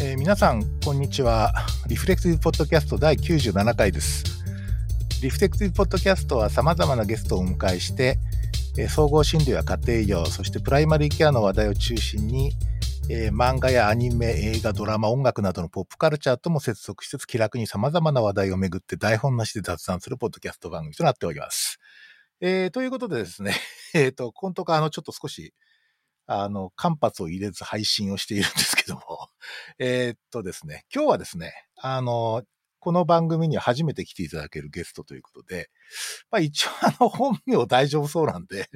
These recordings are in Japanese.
えー皆さん、こんにちは。リフレクティブポッドキャスト第97回です。リフレクティブポッドキャストは様々なゲストをお迎えして、えー総合診療や家庭医療、そしてプライマリーケアの話題を中心に、えー漫画やアニメ、映画、ドラマ、音楽などのポップカルチャーとも接続しつつ気楽に様々な話題をめぐって台本なしで雑談するポッドキャスト番組となっております。えーということでですね、えっ、と、今とかあの、ちょっと少し、あの、間髪を入れず配信をしているんですけども、えーっとですね、今日はですね、あの、この番組には初めて来ていただけるゲストということで、まあ一応あの本名大丈夫そうなんで、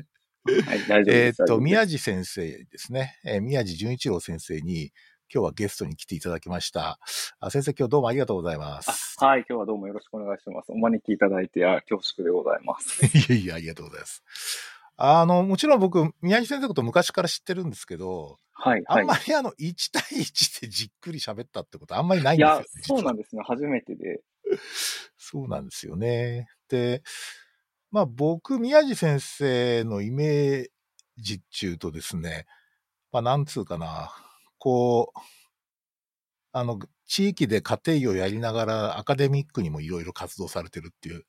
はい、大丈夫 えーっです。と、宮地。地先生ですね、えー宮地純一郎先生に今日はゲストに来ていただきました。あ先生今日どうもありがとうございます。あはい、今日はどうもよろしくお願いします。お招きいただいて、あ恐縮でございます。いやいや、ありがとうございます。あの、もちろん僕、宮地先生のこと昔から知ってるんですけど、はい、はいあんま。りあの、1対1でじっくり喋ったってことあんまりないんいですよ、ねや。、そうなんでですね。初めてで。そうなんですよね。で、まあ僕、宮地先生のイメージっていうとですね、まあなんつうかな、こう、あの、地域で家庭医をやりながらアカデミックにもいろいろ活動されてるっていう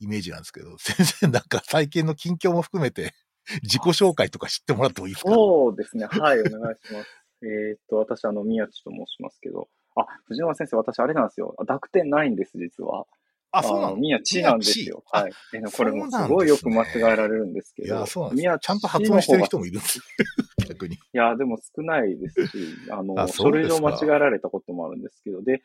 イメージなんですけど、先生なんか最近の近況も含めて 自己紹介とか知ってもらってもいいですか？そうですね。はい、お願いします。えーっと、私、あの、宮地と申しますけど、あ、藤山先生、私、あれなんですよ。濁点ないんです、実は。あ、そうなの？の宮地なんですよ。はい。えこれもすごいよく間違えられるんですけど。いや、そうなんです。ちゃんと発音してる人も。もいるんですよ。逆に。いや、でも少ないですし、あの、書類上間違えられたこともあるんですけど、で、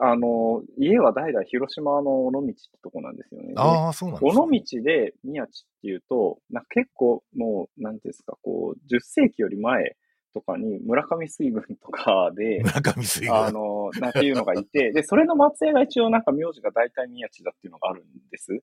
あの、家は代々広島の尾道ってとこなんですよね。でああ、そうなんです尾道で宮地っていうと、な結構もう、なんていうんですか、こう、10世紀より前とかに村上水軍とかで、村上水軍。あの、なんていうのがいて、で、それの末裔が一応なんか名字が大体宮地だっていうのがあるんです。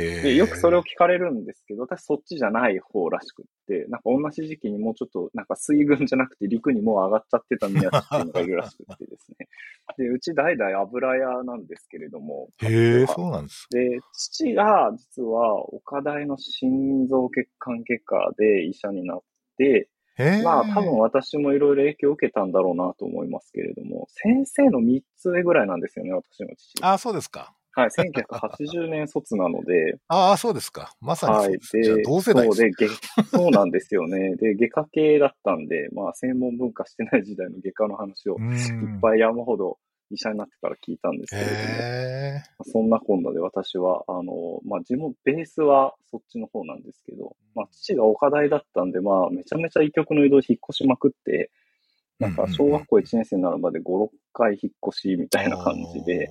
で、よくそれを聞かれるんですけど、私そっちじゃない方らしくって、なんか同じ時期にもうちょっと、なんか水軍じゃなくて陸にもう上がっちゃってた宮地っていうのがいるらしくってですね。で、うち代々油屋なんですけれども、へえ、そうなんです。で、父が実は岡大の心臓血管外科で医者になって。まあ多分私もいろいろ影響を受けたんだろうなと思いますけれども、先生の3つ上ぐらいなんですよね、私の父。ああ、そうですか。はい、1980年卒なので、ああ、そうですか。まさにはい。そうです。じゃあで、同世代です。そうで、外そうなんですよね。で、外科系だったんで、まあ、専門文化してない時代の外科の話をいっぱい山ほど医者になってから聞いたんですけれども。そんなこんなで私は、あの、まあ、地元、ベースはそっちの方なんですけど、まあ、父が岡大だったんで、まあ、めちゃめちゃ医局の移動引っ越しまくって、なんか、小学校1年生になるまで5、6回引っ越しみたいな感じで、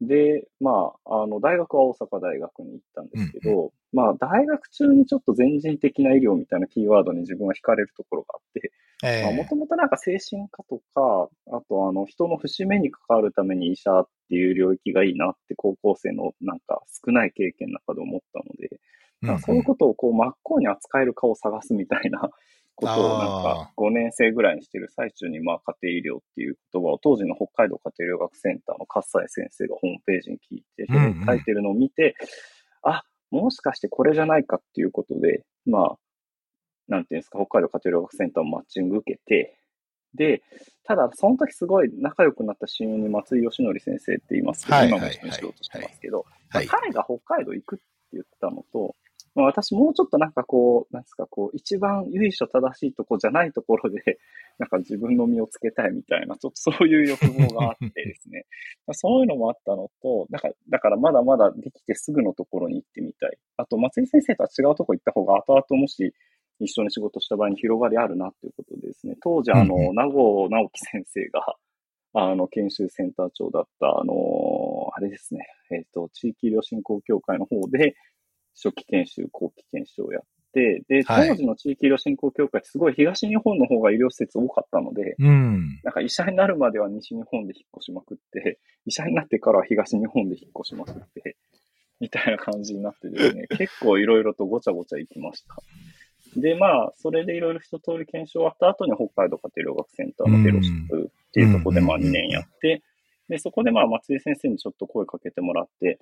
で、まあ、あの、大学は大阪大学に行ったんですけど、まあ、大学中にちょっと全人的な医療みたいなキーワードに自分は惹かれるところがあって、もともとなんか精神科とか、あとあの、人の節目に関わるために医者っていう領域がいいなって高校生のなんか少ない経験の中で思ったので、なんかそういうことをこう真っ向に扱えるかを探すみたいなことをなんか5年生ぐらいにしてる最中にまあ家庭医療っていう言葉を当時の北海道家庭医療学センターの葛西先生がホームページに聞いて、うんうん。書いてるのを見て、あ、もしかしてこれじゃないかっていうことで、まあ、なんていうんですか、北海道家庭医療学センターをマッチング受けて、で、ただ、その時すごい仲良くなった親友に松井義則先生って言いますけど、はい今も一緒に仕事してますけど、はい。彼が北海道行くって言ったのと、まあ、私もうちょっとなんかこう、なんですか、こう、一番由緒正しいとこじゃないところで、なんか自分の身をつけたいみたいな、ちょっとそういう欲望があってですね。まあそういうのもあったのと、なんか、だからまだまだできてすぐのところに行ってみたい。あと、松井先生とは違うとこ行った方が後々もし一緒に仕事した場合に広がりあるなっていうことでですね、当時あの、うんう名護直樹先生が、あの、研修センター長だった、あのあれですね、えっ、と、地域医療振興協会の方で、初期研修、後期研修をやって、で、はい当時の地域医療振興協会ってすごい東日本の方が医療施設多かったので、うん。なんか医者になるまでは西日本で引っ越しまくって、医者になってからは東日本で引っ越しまくって、みたいな感じになってですね、結構いろいろとごちゃごちゃ行きました。で、まあ、それでいろいろ一通り検証終わった後に北海道家庭医療学センターのフェロシップっていうところでまあうん2年やって、で、そこでまあ松井先生にちょっと声かけてもらって、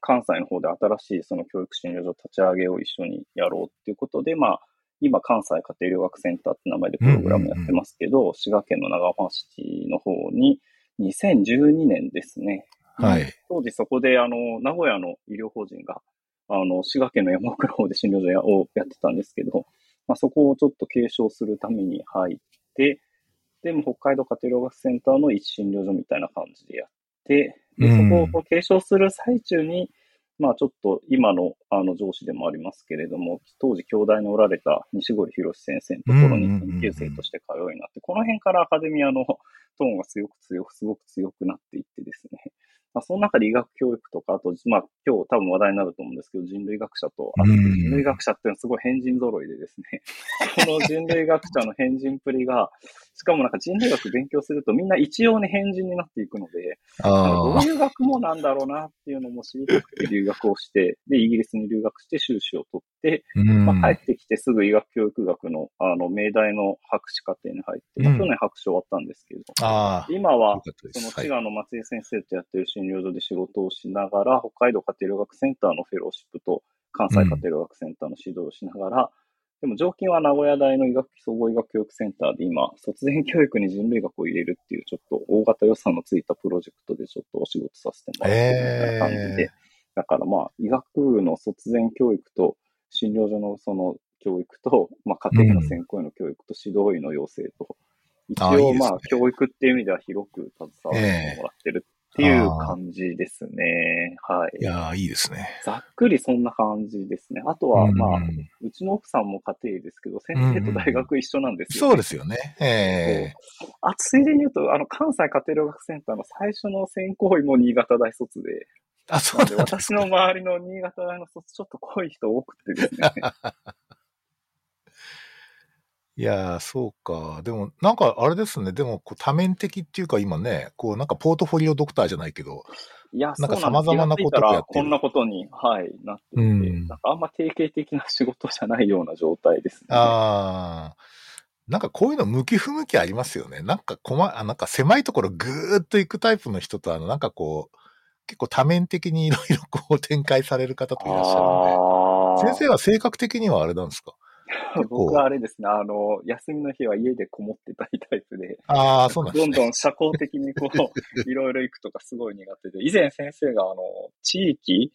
関西の方で新しいその教育診療所立ち上げを一緒にやろうっていうことで、まあ、今、関西家庭療学センターって名前でプログラムやってますけど、滋賀県の長浜市の方に、2012年ですね。はい。当時そこで、あの、名古屋の医療法人が、あの、滋賀県の山奥の方で診療所をやってたんですけど、まあ、そこをちょっと継承するために入って、でも北海道家庭療学センターの一診療所みたいな感じでやって、でそこを継承する最中に、まあちょっと今のあの上司でもありますけれども、当時兄弟におられた西堀博先生のところに研究生として通うようになって、この辺からアカデミアのトーンが強く強く、すごく強くなっていってですね、まあ、その中で医学教育とか、あと、まあ、今日多分話題になると思うんですけど、人類学者と、あ人類学者っていうのはすごい変人揃いでですね、この人類学者の変人プリが、しかもなんか人類学勉強するとみんな一様に変人になっていくので、どういう学問なんだろうなっていうのも知りたくて留学をして、で、イギリスに留学して修士を取って、まあ、帰ってきてすぐ医学教育学の、あの、命題の博士課程に入って、まあ、去年博士終わったんですけど、今は、その滋賀の松井先生とやってる診療所で仕事をしながら、北海道家庭療学センターのフェローシップと、関西家庭療学センターの指導をしながら、でも常勤は名古屋大の医学総合医学教育センターで今、卒前教育に人類学を入れるっていうちょっと大型予算のついたプロジェクトでちょっとお仕事させてもらってるみたいな感じで、えー、だからまあ医学部の卒前教育と診療所のその教育と、まあ家庭の専攻医の教育と指導医の養成と、うん、一応まあ教育っていう意味では広く携わってもらってるっていう感じですね。はい。いやいいですね。ざっくりそんな感じですね。あとは、まあ、うん、うちの奥さんも家庭ですけど、先生と大学一緒なんですよ、ね、そうですよね。ええー、あ、ついでに言うと、あの、関西家庭療学センターの最初の専攻医も新潟大卒で、あ、そうなんで私の周りの新潟大の卒、ちょっと濃い人多くてですね。いやー、そうか。でも、なんかあれですね。でも、こう多面的っていうか今ね、こうなんかポートフォリオドクターじゃないけど、いや、なんか様々なことをやってこんなことに、はい、なっていて、うん、なんかあんま定型的な仕事じゃないような状態ですね。ああ。なんかこういうの向き不向きありますよね。なんかこま、あなんか狭いところぐーっと行くタイプの人と、あの、なんかこう、結構多面的にいろいろこう展開される方といらっしゃるので、先生は性格的にはあれなんですか？僕はあれですね、あの、休みの日は家でこもってたいタイプで、ああ、そうなんね。どんどん社交的にこう、いろいろ行くとかすごい苦手で、以前先生があの、地域、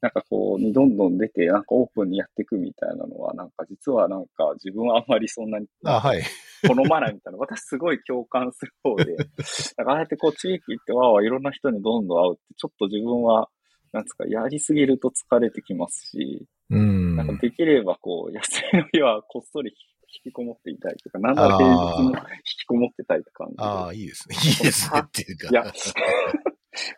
なんかこう、にどんどん出て、なんかオープンにやっていくみたいなのは、なんか実はなんか自分はあんまりそんなに、あはい。好まないみたいな、私すごい共感する方で、なんかああやってこう地域行ってわわいろんな人にどんどん会うって、ちょっと自分は、なんですか、やりすぎると疲れてきますし、うん。なんかできればこう、休みの日はこっそり引きこもっていたいとか、なんなら平日も引きこもってたいって感じああ、いいですね。いいですねっていうか。いや、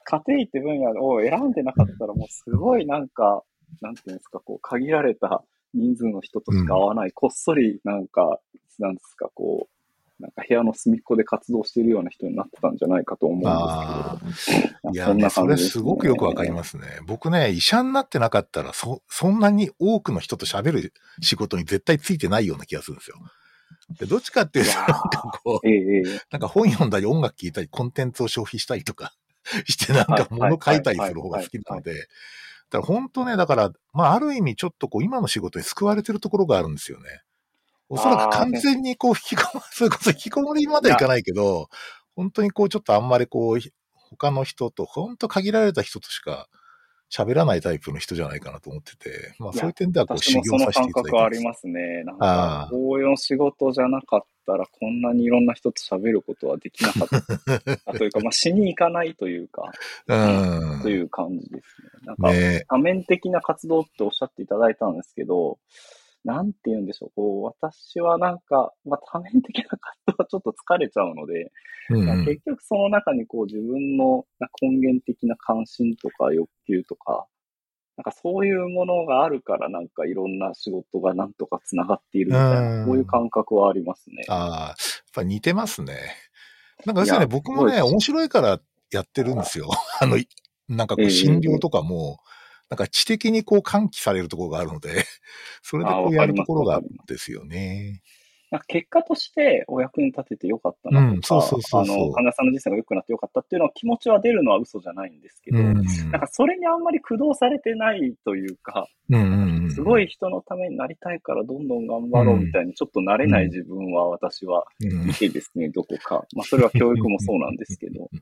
家庭って分野を選んでなかったらもうすごいなんか、なんていうんですか、こう、限られた人数の人としか会わない、うん、こっそりなんか、なんですか、こう、なんか部屋の隅っこで活動しているような人になってたんじゃないかと思うんですけど。いやね、それすごくよくわかりますね。僕ね、医者になってなかったら、そ、そんなに多くの人と喋る仕事に絶対ついてないような気がするんですよ。で、どっちかっていうと、なんかこう、ええ、なんか本読んだり音楽聴いたりコンテンツを消費したりとか してなんか物書いたりする方が好きなので、だから本当ね、だから、まあある意味ちょっとこう今の仕事に救われてるところがあるんですよね。おそらく完全にこう引きこも、それこそ引きこもりまではいかないけど、本当にこうちょっとあんまりこう、他の人と、本当限られた人としか喋らないタイプの人じゃないかなと思ってて、まあそういう点ではこう修行させていただいて。その感覚はありますね。なんか、こういう仕事じゃなかったらこんなにいろんな人と喋ることはできなかったというか、まあ死に行かないというか、うん、という感じですね。なんか、多面的な活動っておっしゃっていただいたんですけど、なんて言うんでしょう、こう、私はなんか、まあ、多面的な活動はちょっと疲れちゃうので、うんうん、結局その中にこう自分の根源的な関心とか欲求とか、なんかそういうものがあるからなんかいろんな仕事がなんとか繋がっているみたいな、そういう感覚はありますね。ああ、やっぱ似てますね。なんかですね、僕もね、面白いからやってるんですよ。あの、なんかこう診療とかも、えーなんか知的にこう喚起されるところがあるので、それでこうやるところがあるんですよね。なんか結果としてお役に立ててよかったなとか、うんそうそうそうそうあの、患者さんの人生が良くなってよかったっていうのは気持ちは出るのは嘘じゃないんですけど、うん。なんかそれにあんまり駆動されてないというか、うんうんうん。すごい人のためになりたいからどんどん頑張ろうみたいにちょっと慣れない自分は私はうんいてですね、どこか。まあそれは教育もそうなんですけど。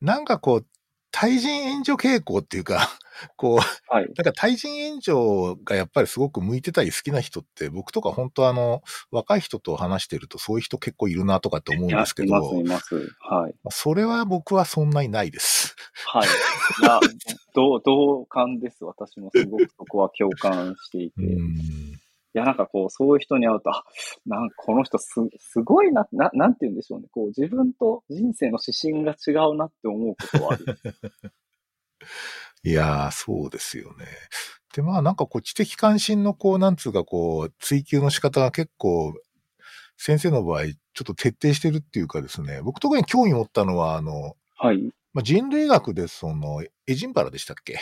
なんかこう、対人援助傾向っていうか、こう、はい。なんか対人援助がやっぱりすごく向いてたり好きな人って、僕とか本当あの、若い人と話してるとそういう人結構いるなとかって思うんですけどいます、います。はい。それは僕はそんなにないです。はい。いや、同同感です。私もすごくそこは共感していて。いうん。や、なんかこう、そういう人に会うと、あ、なんかこの人す、すごいな、な、なんて言うんでしょうね。こう、自分と人生の指針が違うなって思うことはある。いやー、そうですよね。で、まあなんかこう知的関心のこう、なんつうかこう、追求の仕方が結構、先生の場合、ちょっと徹底してるっていうかですね、僕特に興味持ったのは、あの、はい。まあ、人類学でその、エジンバラでしたっけ？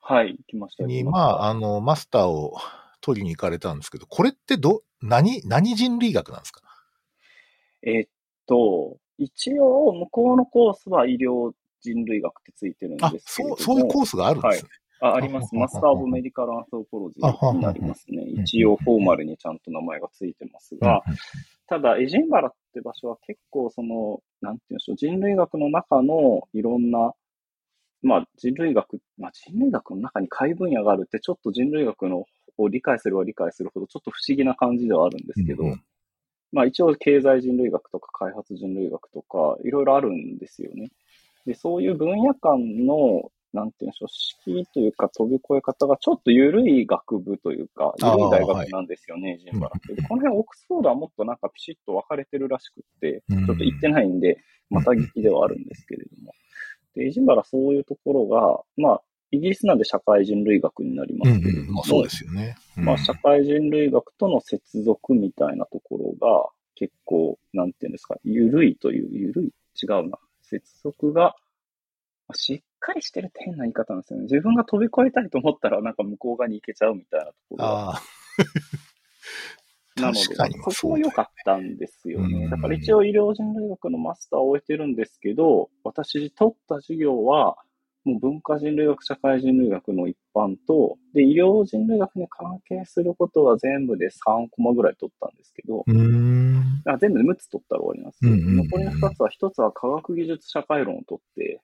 はい。来ました。に、来まあ、あの、マスターを取りに行かれたんですけど、これってど、何、何人類学なんですか？えーっと、一応、向こうのコースは医療人類学ってついてるんあで、すけれども。そう、そういうコースがあるんですね。あ、あります。マスター・オブ・メディカル・アンソロポロジーになりますね。一応フォーマルにちゃんと名前がついてますが、うんただ、エジンバラって場所は結構その、なんていうんでしょう、人類学の中のいろんな、まあ人類学、まあ人類学の中に解分野があるってちょっと人類学のを理解すれば理解するほどちょっと不思議な感じではあるんですけど、うんうんまあ一応経済人類学とか開発人類学とかいろいろあるんですよね。で、そういう分野間の、なんていうんでしょう、敷居というか飛び越え方がちょっと緩い学部というか、緩い大学なんですよね、ジンバラって。でこの辺オックスフォードはもっとなんかピシッと分かれてるらしくって、うんちょっと行ってないんで、また聞きではあるんですけれども。で、エジンバラそういうところが、まあ、イギリスなんで社会人類学になりまうんすけれども、うん。まあそうですよね。うんまあ、社会人類学との接続みたいなところが結構、なんていうんですか、緩いという、緩い違うな。接続が、まあしっかりしてるって変な言い方なんですよね。自分が飛び越えたいと思ったら、なんか向こう側に行けちゃうみたいなところが。ああ。なので、そこも良かったんですよね。うんだから一応医療人類学のマスターを終えてるんですけど、私取った授業は、もう文化人類学、社会人類学の一般と、で、医療人類学に関係することは全部で3コマぐらい取ったんですけど。あ全部で6つ取ったら終わりなんですよ。うんうんうん残りの2つは、1つは科学技術社会論を取って。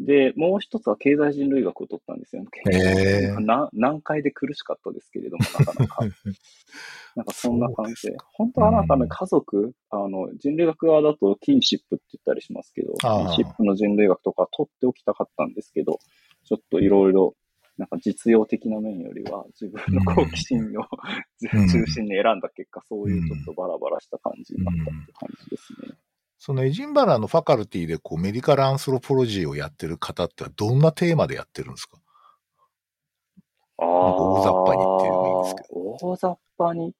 で、もう1つは経済人類学を取ったんですよ。へーな難解で苦しかったですけれども、なかなか。なんかそんな感じでで。本当はなんかね、うん家族、あの、人類学側だとキンシップって言ったりしますけど、キンシップの人類学とか取っておきたかったんですけど、ちょっといろいろ、なんか実用的な面よりは自分の好奇心をうん 中心に選んだ結果、そういうちょっとバラバラした感じになったって感じですね。そのエジンバラのファカルティでこうメディカルアンスロポロジーをやってる方ってどんなテーマでやってるんですか？ああ。大雑把に言ってればいいんですけ大雑把に。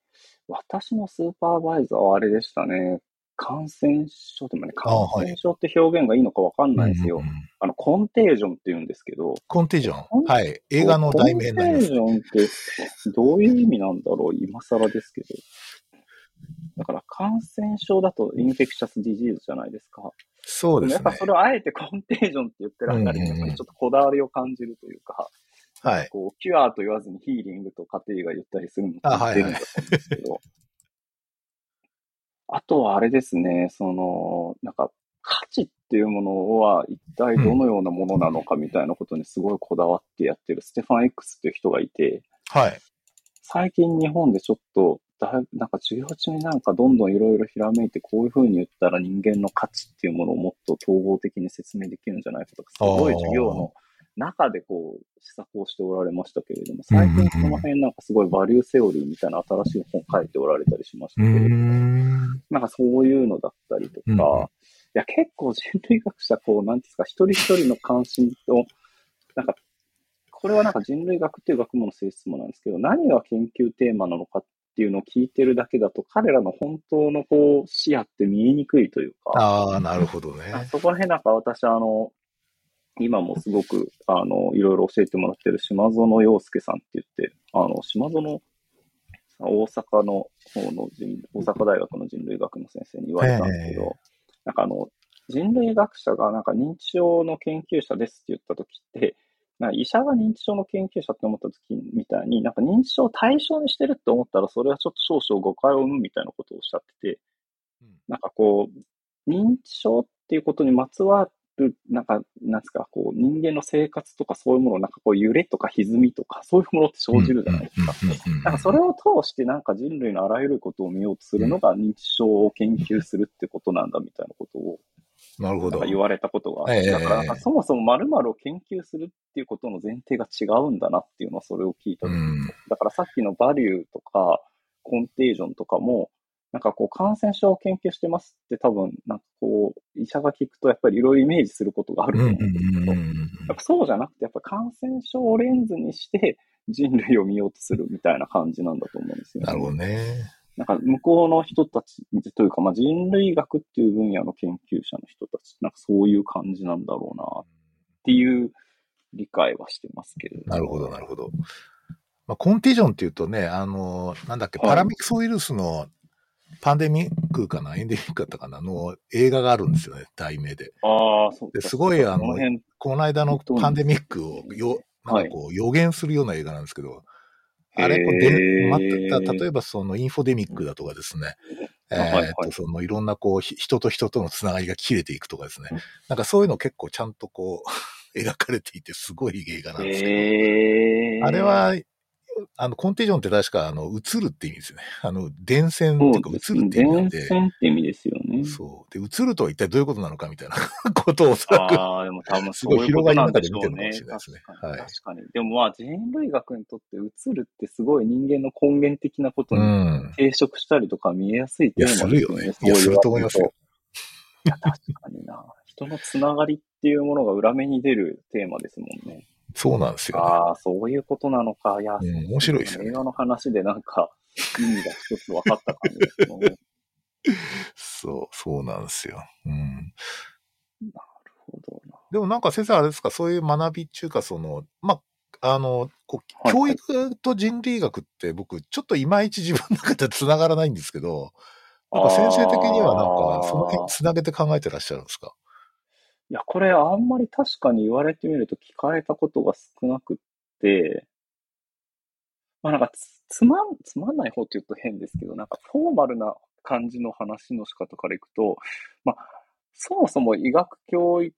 私のスーパーバイザーはあれでしたね。感染症でもね、感染症って表現がいいのかわかんないですよ。うんうんうんあの、 contagion って言うんですけど。 contagion。はい。映画の題名になります。 contagion ってどういう意味なんだろう今更ですけど。だから感染症だと infectious disease じゃないですか。そうですねやっぱそ。れをあえて contagion って言ってるあたりにやっぱりちょっとこだわりを感じるというか、はい。こう、キュアと言わずにヒーリングと家庭が言ったりするのあはいはいが出るんだと思うんですけど。あとはあれですね、その、なんか、価値っていうものは一体どのようなものなのかみたいなことにすごいこだわってやってるステファン X っていう人がいて、はい。最近日本でちょっと、だいなんか授業中になんかどんどんいろいろひらめいて、こういうふうに言ったら人間の価値っていうものをもっと統合的に説明できるんじゃないかとか、すごい授業の中でこう、施策をしておられましたけれども、最近その辺なんかすごいバリューセオリーみたいな新しい本書いておられたりしましたけれども、ん。なんかそういうのだったりとか、うんいや結構人類学者、こう、なんていうんですか、一人一人の関心と、なんか、これはなんか人類学っていう学問の性質もなんですけど、何が研究テーマなのかっていうのを聞いてるだけだと、彼らの本当のこう、視野って見えにくいというか、ああ、なるほどね。あそこら辺なんか私、あの、今もすごく、あの、いろいろ教えてもらってる島園洋介さんって言って、あの、島園大阪の方の人、大阪大学の人類学の先生に言われたんですけど、なんかあの、人類学者がなんか認知症の研究者ですって言った時って、なんか医者が認知症の研究者って思った時みたいに、なんか認知症を対象にしてるって思ったら、それはちょっと少々誤解を生むみたいなことをおっしゃってて、なんかこう、認知症っていうことにまつわる、なんか、なんですか、こう、人間の生活とかそういうもの、なんかこう、揺れとか歪みとか、そういうものって生じるじゃないですか。なんかそれを通して、なんか人類のあらゆることを見ようとするのが認知症を研究するってことなんだみたいなことを、なるほど。言われたことがあって、だからそもそも〇〇を研究するっていうことの前提が違うんだなっていうのはそれを聞いた時に、だからさっきのバリューとか、コンテージョンとかも、なんかこう感染症を研究してますって多分、なんかこう、医者が聞くとやっぱりいろいろイメージすることがあると思うんですけど、やっぱそうじゃなくて、やっぱ感染症をレンズにして人類を見ようとするみたいな感じなんだと思うんですよね。なるほどね。なんか向こうの人たちというか、まあ、人類学っていう分野の研究者の人たち、なんかそういう感じなんだろうなっていう理解はしてますけど、なるほど、なるほど。まあ、コンティジョンっていうとね、あの、なんだっけ、パラミクソウイルスのパンデミックかなエンデミックだったかなの映画があるんですよね、題名で。ああ、そうですごい、あの、この間のパンデミックをよ、なんかこう、予言するような映画なんですけど、あれ、こうで、また、例えばそのインフォデミックだとかですね、えー、っと、そのいろんなこう、人と人とのつながりが切れていくとかですね、なんかそういうの結構ちゃんとこう、描かれていてすごい映画なんですけど、あれはあの、コンテージョンって確か、あの、映るって意味ですよね。あの、電線っていうか、映るって意味なんで。電線って意味ですよね。そう。で、映るとは一体どういうことなのかみたいな ことをおそらく。ああ、でも多分そういうことなんでしょうね。ですね。はい。確かに。でもまあ、人類学にとって映るってすごい人間の根源的なことに抵触したりとか見えやすいテーマですよね。いや、するよね。いや、すると思いますよ。いや、確かにな。人のつながりっていうものが裏目に出るテーマですもんね。そうなんですよ、ね、ああ、そういうことなのか。いや、うん、面白いですよ、ね。映画の話でなんか、意味が一つ分かった感じですけね。そう、そうなんですよ。うん。なるほどな。でもなんか先生あれですか、そういう学びっていうか、その、まあ、あの、こう、教育と人類学って僕、ちょっといまいち自分の中で繋がらないんですけど、なんか先生的にはなんか、その辺繋げて考えてらっしゃるんですか？いや、これあんまり確かに言われてみると聞かれたことが少なくって、まあなんかつつまん、つまんない方って言うと変ですけど、なんかフォーマルな感じの話の仕方からいくと、まあ、そもそも医学教育、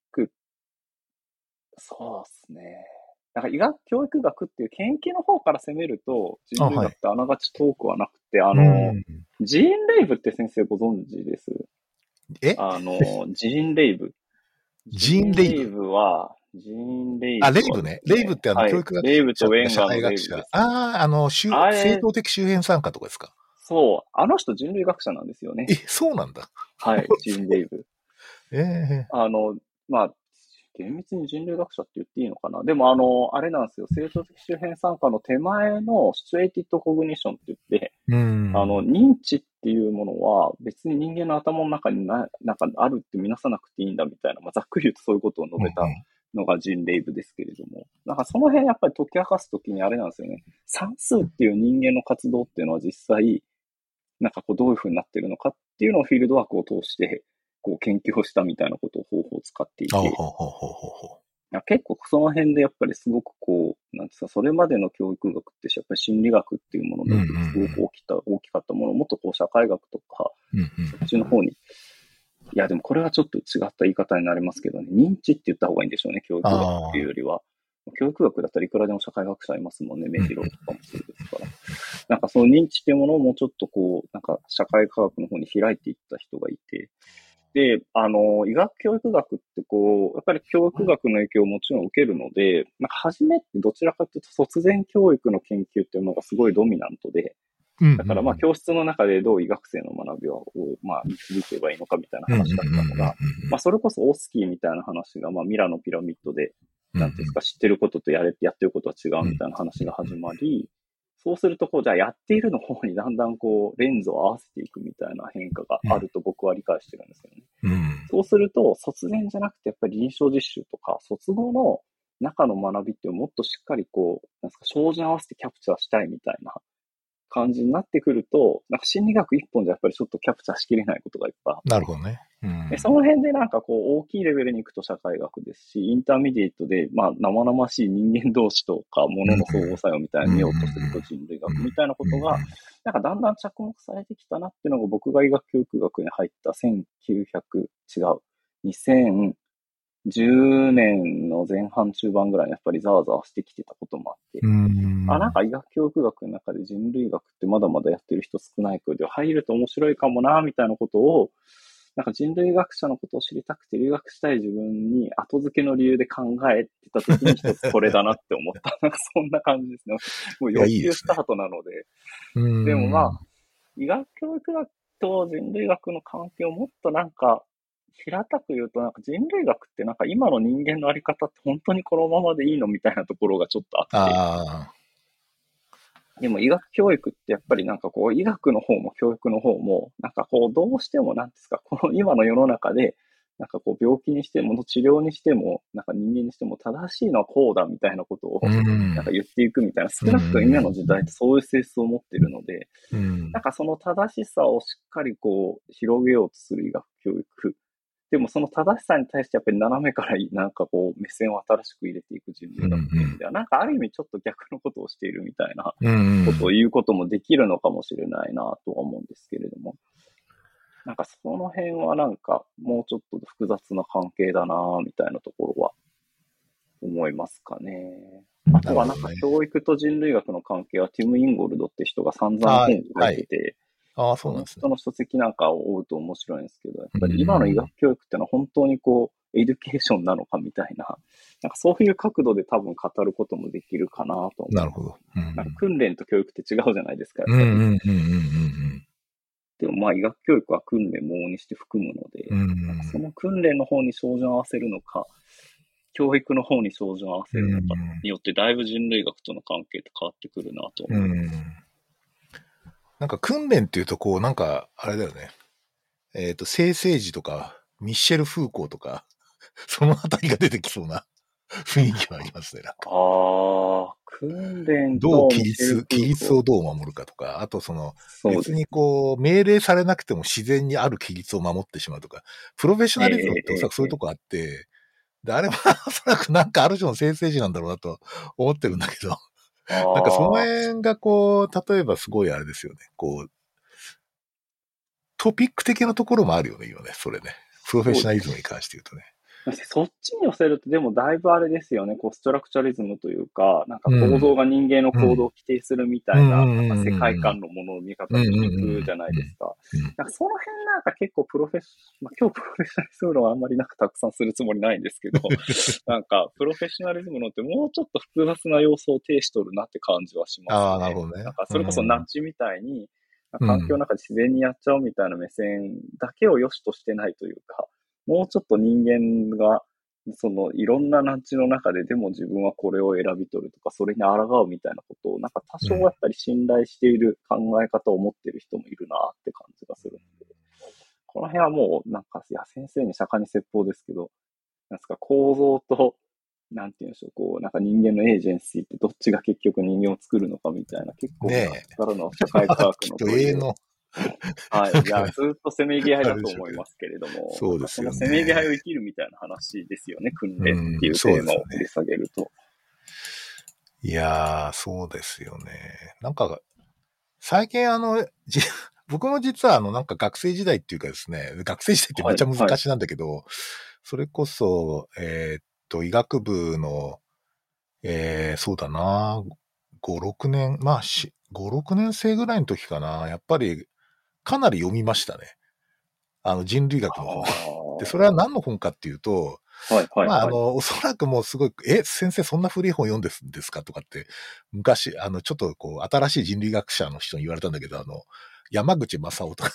そうですね。なんか医学教育学っていう研究の方から攻めると、人類学ってあながち遠くはなくて、あはい、あの、ジーン・レイブって先生ご存知です？え？あの、ジーン・レイブ。ジーン・レイブは、ジーン・レイブ。あ、レイブね。レイブってあの、教育学者。レイブとウェンガーのレイブ。ああ、あの、正当的周辺参加とかですか？そう。あの人人類学者なんですよね。え、そうなんだ。はい、ジーン・レイブ。え えー、あの、まあ、厳密に人類学者って言っていいのかな？でも、あの、あれなんですよ。正当的周辺参加の手前のシチュエイティッドコグニションって言って、うん、あの、認知っていうものは別に人間の頭の中にな、なんかあるって見なさなくていいんだみたいな、まあ、ざっくり言うとそういうことを述べたのがジン・レイブですけれども、なんかその辺やっぱり解き明かすときにあれなんですよね。算数っていう人間の活動っていうのは実際、なんかこうどういうふうになってるのかっていうのをフィールドワークを通してこう研究をしたみたいなことを方法を使っていて、結構その辺でやっぱりすごくこう、なんですか、それまでの教育学ってやっぱり心理学っていうものですごく大きた、大きかったものをもっとこう社会学とか、そっちの方に、いやでもこれはちょっと違った言い方になりますけどね、認知って言った方がいいんでしょうね、教育学っていうよりは。教育学だったらいくらでも社会学者いますもんね、目白とかもそうですから。なんかその認知っていうものをもうちょっとこう、なんか社会科学の方に開いていった人がいて、で、あの、医学教育学ってこう、やっぱり教育学の影響をもちろん受けるので、なんか初めってどちらかというと卒前教育の研究っていうのがすごいドミナントで、だからまあ教室の中でどう医学生の学びを、まあ導けばいいのかみたいな話だったのが、まあそれこそオスキーみたいな話が、まあミラのピラミッドで、なんていうんですか、知ってることとやれ、やってることは違うみたいな話が始まり、そうすると、こう、じゃあやっているの方にだんだんこう、レンズを合わせていくみたいな変化があると僕は理解してるんですよね。うん、そうすると、卒年じゃなくて、やっぱり臨床実習とか、卒後の中の学びってもっとしっかりこう、なんですか、照準合わせてキャプチャーしたいみたいな感じになってくると、なんか心理学一本じゃやっぱりちょっとキャプチャーしきれないことがいっぱい。なるほどね。うんで、その辺でなんかこう大きいレベルに行くと社会学ですし、 intermediate で、まあ生々しい人間同士とか物の相互作用みたいなのを見ようとすると人類学みたいなことが、なんかだんだん着目されてきたなっていうのが僕が医学教育学に入った1900、違う、2010年の前半中盤ぐらいにやっぱりざわざわしてきてたこともあって、うんあ、なんか医学教育学の中で人類学ってまだまだやってる人少ないけど、入ると面白いかもな、みたいなことを、なんか人類学者のことを知りたくて留学したい自分に後付けの理由で考えてた時に一つこれだなって思った。なんかそんな感じですね。もう欲求いやいいですねスタートなので。うんでもまあ、医学教育学と人類学の関係をもっとなんか、平たく言うと、なんか人類学ってなんか今の人間のあり方って本当にこのままでいいのみたいなところがちょっとあって。あでも医学教育ってやっぱりなんかこう医学の方も教育の方もなんかこうどうしてもなんですかこの今の世の中で なんかこう病気にしても治療にしてもなんか人間にしても正しいのはこうだみたいなことをなんか言っていくみたいな少なくとも今の時代ってそういう性質を持ってるのでうん。なんかその正しさをしっかりこう広げようとする医学教育でもその正しさに対してやっぱり斜めから なんかこう目線を新しく入れていく人類学っていう意味では、なんかある意味ちょっと逆のことをしているみたいなうんことを言うこともできるのかもしれないなとは思うんですけれども、なんかその辺はなんかもうちょっと複雑な関係だなみたいなところは思いますかね。あとはなんか教育と人類学の関係はティム・インゴルドって人が散々本に書いてて、ああ、そうなんですね人。の書籍なんかを追うと面白いんですけど、やっぱり今の医学教育ってのは本当にこう、 education なのかみたいな、なんかそういう角度で多分語ることもできるかなと。なるほど。うんなんか訓練と教育って違うじゃないですか。うんうんうんうんでもまあ医学教育は訓練もにして含むので、うんうんその訓練の方に照準を合わせるのか、教育の方に照準を合わせるのかによって、だいぶ人類学との関係って変わってくるなと思う。うん。なんか訓練っていうと、こう、なんか、あれだよね。えっ、と、生成児とか、ミッシェル・フーコーとか、そのあたりが出てきそうな 雰囲気はありますね。なんかああ、訓練とどう規律、規律をどう守るかとか、あとその、別にこう、命令されなくても自然にある規律を守ってしまうとか、プロフェッショナリズムっておそらくそういうとこあって、で、あれは おそらくなんかある種の生成児なんだろうなと思ってるんだけど、ななんかその辺がこう、例えばすごいあれですよね。こう、トピック的なところもあるよね、今ね、それね。プロフェッショナリズムに関して言うとね。そっちに寄せると、でもだいぶあれですよね、こう、ストラクチャリズムというか、なんか構造が人間の行動を規定するみたいな、うん。なんか世界観のものの見方をしていくじゃないですか。うん。なんかその辺なんか結構プロフェッショ、まあ、今日プロフェッショナリズム論はあんまりなんかたくさんするつもりないんですけど、なんかプロフェッショナリズム論ってもうちょっと複雑な要素を呈しとるなって感じはしますね。ああ、なるほどね。なんかそれこそうんナッジみたいに、うん。環境の中で自然にやっちゃおうみたいな目線だけを良しとしてないというか、もうちょっと人間が、そのいろんなナッジの中ででも自分はこれを選び取るとか、それに抗うみたいなことを、なんか多少やっぱり信頼している考え方を持っている人もいるなって感じがするので、この辺はもうなんか、いや、先生に釈迦に説法ですけど、なんですか、構造と、なんて言うんでしょう、こう、なんか人間のエージェンシーってどっちが結局人間を作るのかみたいな、結構、ねえ。からの社会科学の、はい。いや、ずっとせめぎ合いだと思いますけれども、そうですよね。そのせめぎ合いを生きるみたいな話ですよね、訓練っていうテーマを掘り下げると。いやー、そうですよね。なんか、最近あの、じ 僕も実はあの、なんか学生時代っていうかですね、学生時代ってめっちゃ難しいなんだけど、それこそ、えーっと、医学部の、えー、そうだな、5、6年、まあ、し5、6年生ぐらいの時かな、やっぱり、かなり読みましたね。あの、人類学の本。で、それは何の本かっていうと、はいはいまあ、あはい。の、おそらくもうすごい、え、先生そんな古い本読んでんですかとかって、昔、あの、ちょっとこう、新しい人類学者の人に言われたんだけど、あの、山口正夫とか、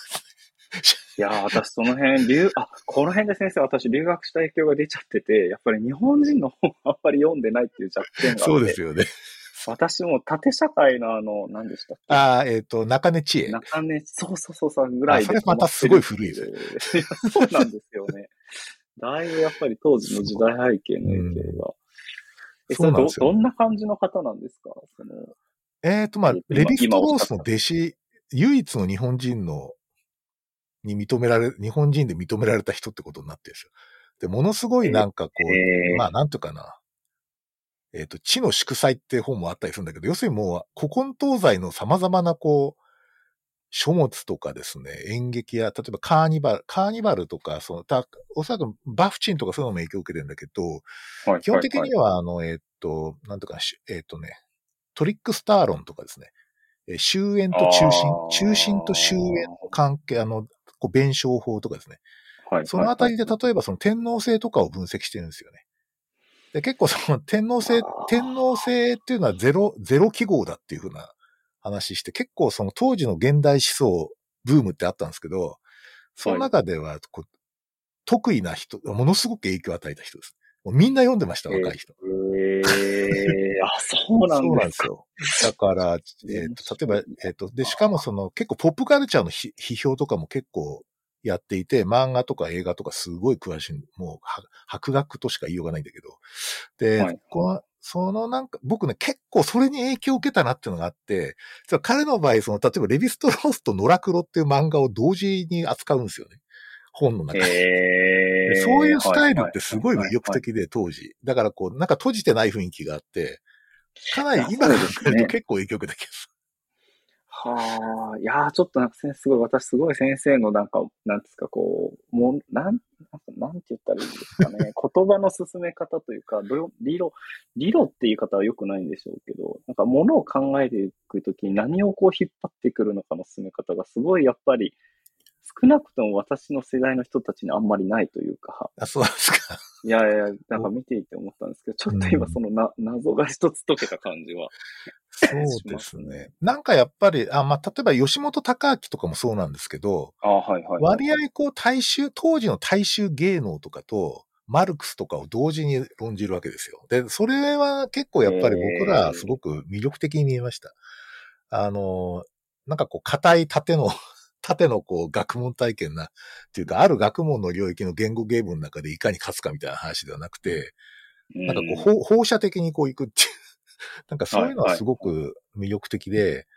いやー、私その辺、留、あ、この辺で先生、私留学した影響が出ちゃってて、やっぱり日本人の本あんまり読んでないっていう弱点があって。そうですよね。私も縦社会のあの、何でしたっけ？ああ、えっ、と、中根知恵。中根、そうそうそうそうぐらいであそれまたすごい古いですそうなんですよね。だいぶやっぱり当時の時代背景の影響が。え、それど、どんな感じの方なんですか？その、えっ、と、まあ、レヴィストロースの弟子、唯一の日本人の、に認められ、日本人で認められた人ってことになってるんですよ。で、ものすごいなんかこう、えーまあ、なんというかな。えっ、と、地の祝祭って本もあったりするんだけど、要するにもう、古今東西の様々なこう、書物とかですね、演劇や、例えばカーニバル、カーニバルとか、その、たおそらくバフチンとかそういうのも影響を受けてるんだけど、はい基本的にはは、あの、えっ、と、なんとか、しえっ、とね、トリックスター論とかですね、えー終焉と中心中心と終焉の関係、あの、こう弁証法とかですね。いはいそのあたりで例えばその天皇制とかを分析してるんですよね。で結構その天皇制天皇制っていうのはゼロ、ゼロ記号だっていうふうな話して、結構その当時の現代思想ブームってあったんですけど、その中ではこう、得意な人、ものすごく影響を与えた人です。もうみんな読んでました、若い人。えー、あ、そうなんですか。よ。だから、えっ、と、例えば、えっ、と、で、しかもその、結構ポップカルチャーのひ批評とかも結構やっていて、漫画とか映画とかすごい詳しい、もう、は博学としか言いようがないんだけど。で、はいこの、そのなんか、僕ね、結構それに影響を受けたなっていうのがあって、彼の場合、その、例えばレヴィストロースとノラクロっていう漫画を同時に扱うんですよね。本の中で。そういうスタイルってすごい魅力はい的で、当時。だからこう、なんか閉じてない雰囲気があって、かなり今考そうですね結構影響を受けた気がすはあ、いやー、ちょっとなんか先生、すごい、私すごい先生のなんか、なんですか、こう、もう、なん、なんかなんて言ったらいいんですかね。言葉の進め方というか、理論、理論って言い方は良くないんでしょうけど、なんか物を考えていくときに何をこう引っ張ってくるのかの進め方がすごいやっぱり、少なくとも私の世代の人たちにあんまりないというか、る。あ、そうですか。いやいや、なんか見ていて思ったんですけど、ちょっと今そのな、謎が一つ解けた感じは。そうですね。なんかやっぱり、あ、まあ、例えば吉本隆明とかもそうなんですけど、あはいはい、はい。割合こう大衆、当時の大衆芸能とかと、マルクスとかを同時に論じるわけですよ。で、それは結構やっぱり僕らすごく魅力的に見えました。あの、なんかこう硬い縦の、縦のこう学問体験な、っていうか、ある学問の領域の言語ゲームの中でいかに勝つかみたいな話ではなくて、なんかこう、放放射的にこう行くっていう、なんかそういうのはすごく魅力的で、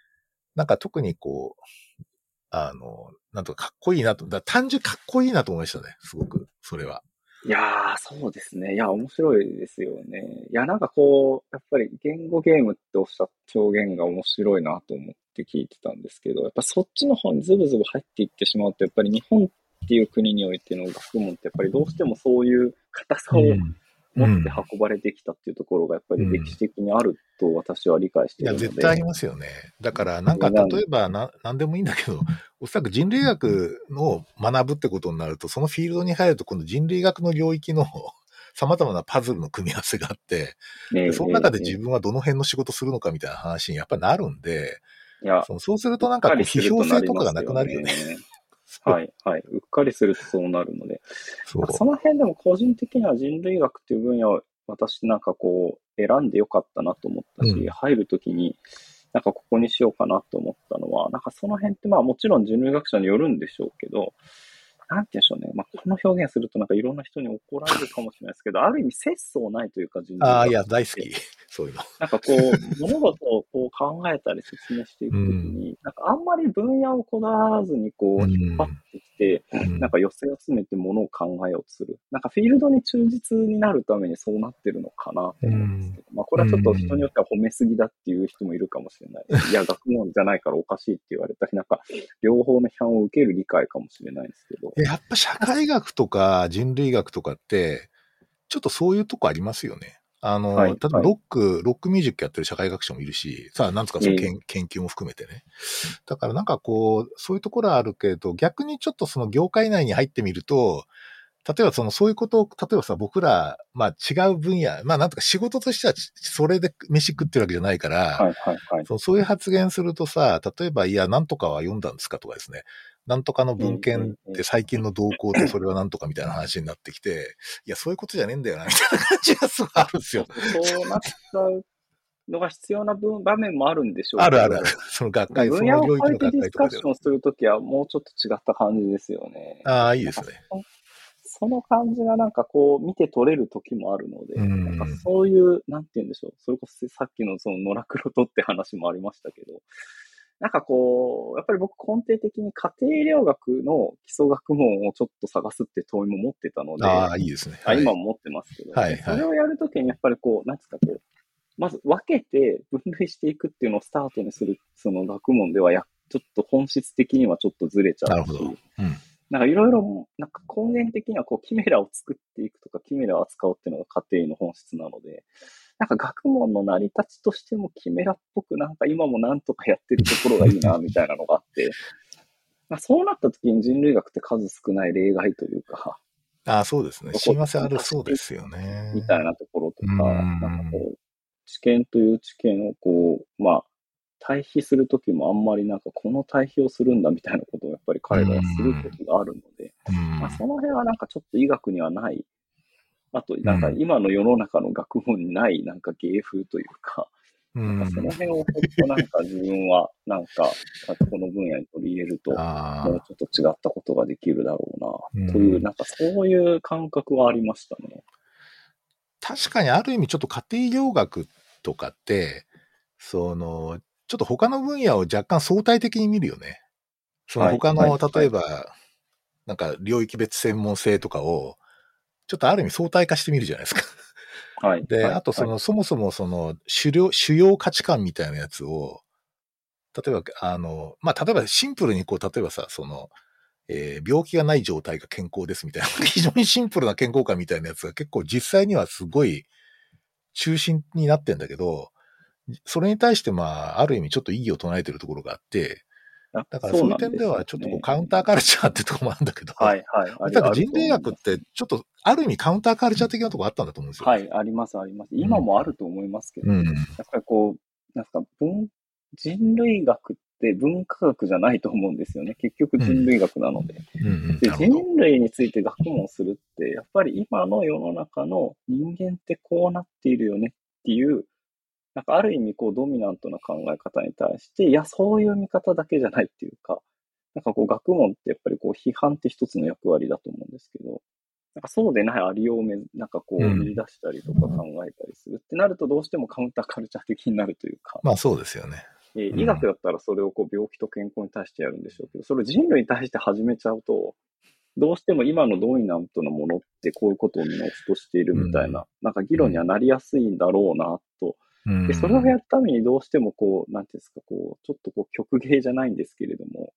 なんか特にこう、あの、なんとかかっこいいなと、だ単純かっこいいなと思いましたね、すごく、それは。いやー、そうですね。いや、面白いですよね。いや、なんかこう、やっぱり言語ゲームっておっしゃった表現が面白いなと思って聞いてたんですけど、やっぱそっちの方にズブズブ入っていってしまうと、やっぱり日本っていう国においての学問ってやっぱりどうしてもそういう硬さを持って運ばれてきたっていうところがやっぱり歴史的にあると私は理解していや、いるので。絶対ありますよね。だから、なんか、例えばな、なんでもいいんだけど、おそらく人類学を学ぶってことになると、そのフィールドに入ると、今度人類学の領域の 様々なパズルの組み合わせがあって、ねでその中で自分はどの辺の仕事するのかみたいな話にやっぱなるんで、いや、そうするとなんかこう批評性とかがなくなるよね。はい、はい。うっかりするとそうなるので。そう。その辺でも個人的には人類学っていう分野を私なんかこう選んでよかったなと思ったし、うん入るときになんかここにしようかなと思ったのは、なんかその辺ってまあもちろん人類学者によるんでしょうけど、なんて言うんでしょうね。まあこの表現するとなんかいろんな人に怒られるかもしれないですけど、ある意味節操ないというか人類学ああ、いや、大好き。そういうの。なんかこう、物事をこう考えたり説明していくときに、なんかあんまり分野をこだわらずにこう引っ張ってきて、うんなんか寄せ集めてものを考えようとする。なんかフィールドに忠実になるためにそうなってるのかなと思うんですけど、まあこれはちょっと人によっては褒めすぎだっていう人もいるかもしれない。いや、学問じゃないからおかしいって言われたり、なんか両方の批判を受ける理解かもしれないんですけど。やっぱ社会学とか人類学とかって、ちょっとそういうとこありますよね。あの、はい例えばロック、ロックミュージックやってる社会学者もいるし、さあ、なんつうかその研,、研究も含めてね。だからなんかこう、そういうところはあるけど、逆にちょっとその業界内に入ってみると、例えばそのそういうことを、例えばさ、僕ら、まあ違う分野、まあなんとか仕事としてはそれで飯食ってるわけじゃないから、はいはいはい。そうそういう発言するとさ、例えば、いや、なんとかは読んだんですかとかですね。なんとかの文献って最近の動向でそれはなんとかみたいな話になってきて、いや、そういうことじゃねえんだよな、みたいな感じがすごいあるんですよ。そうなっちゃうのが必要な分場面もあるんでしょう。あるあるある。その学会、その領域の学会とかでは。カッションするときはもうちょっと違った感じですよね。ああ、いいですね。その感じがなんかこう見て取れる時もあるので、うんなんかそういう、なんて言うんでしょう。それこそさっきのその野良黒とって話もありましたけど、なんかこう、やっぱり僕根底的に家庭医療学の基礎学問をちょっと探すって問いも持ってたので、ああ、いいですね。あ今も持ってますけど、はいはいそれをやるときにやっぱりこう、なんつうかこう、まず分けて分類していくっていうのをスタートにする、その学問ではや、ちょっと本質的にはちょっとずれちゃうし、なるほど。うん。なんかいろいろ、なんか根源的にはこう、キメラを作っていくとか、キメラを扱うっていうのが家庭の本質なので、なんか学問の成り立ちとしてもキメラっぽくなんか今もなんとかやってるところがいいな、みたいなのがあって、まあ、そうなった時に人類学って数少ない例外というか、ああ、そうですね。親和性あるそうですよね。みたいなところとか、うん。なんかこう、知見という知見をこう、まあ、対比するときもあんまりなんかこの対比をするんだみたいなことをやっぱり彼らはするときがあるので、うん。まあ、その辺はなんかちょっと医学にはない、あとなんか今の世の中の学問にないなんか芸風というか、うん。なんかその辺をほんとなんか自分はなんかこの分野に取り入れると、もうちょっと違ったことができるだろううん。な、という、なんかそういう感覚はありましたね。確かにある意味ちょっと家庭医療学とかって、その、ちょっと他の分野を若干相対的に見るよね。そのはい他の、はい。例えば、なんか領域別専門性とかを、ちょっとある意味相対化してみるじゃないですか。はい。で、はいあとその、はいそもそもその主要、主要価値観みたいなやつを、例えば、あの、まあ、例えばシンプルにこう、例えばさ、その、えー病気がない状態が健康ですみたいな、非常にシンプルな健康感みたいなやつが結構実際にはすごい中心になってんだけど、それに対してまあ、ある意味ちょっと異議を唱えてるところがあって、あだからそういう点ではちょっとこうカウンターカルチャーってところもあるんだけど、はいはい。だから人類学ってちょっとある意味カウンターカルチャー的なところあったんだと思うんですよ。はい、ありますあります。今もあると思いますけど、うん。やっぱりこう、なんすか、文、人類学って文化学じゃないと思うんですよね。結局人類学なので。うんうん。で。人類について学問するって、やっぱり今の世の中の人間ってこうなっているよねっていう、なんかある意味こうドミナントな考え方に対して、いや、そういう見方だけじゃないっていうか、なんかこう学問ってやっぱりこう批判って一つの役割だと思うんですけど、なんかそうでないありようをめ、なんかこううん見出したりとか考えたりするってなるとどうしてもカウンターカルチャー的になるというか、まあそうですよね。医学だったらそれをこう病気と健康に対してやるんでしょうけど、それを人類に対して始めちゃうと、どうしても今のドミナントのものってこういうことをみんな押しとしているみたいな、うんなんか議論にはなりやすいんだろうなと。うんで、それをやるためにどうしてもこう、なんていうんですか、こう、ちょっとこう曲芸じゃないんですけれども、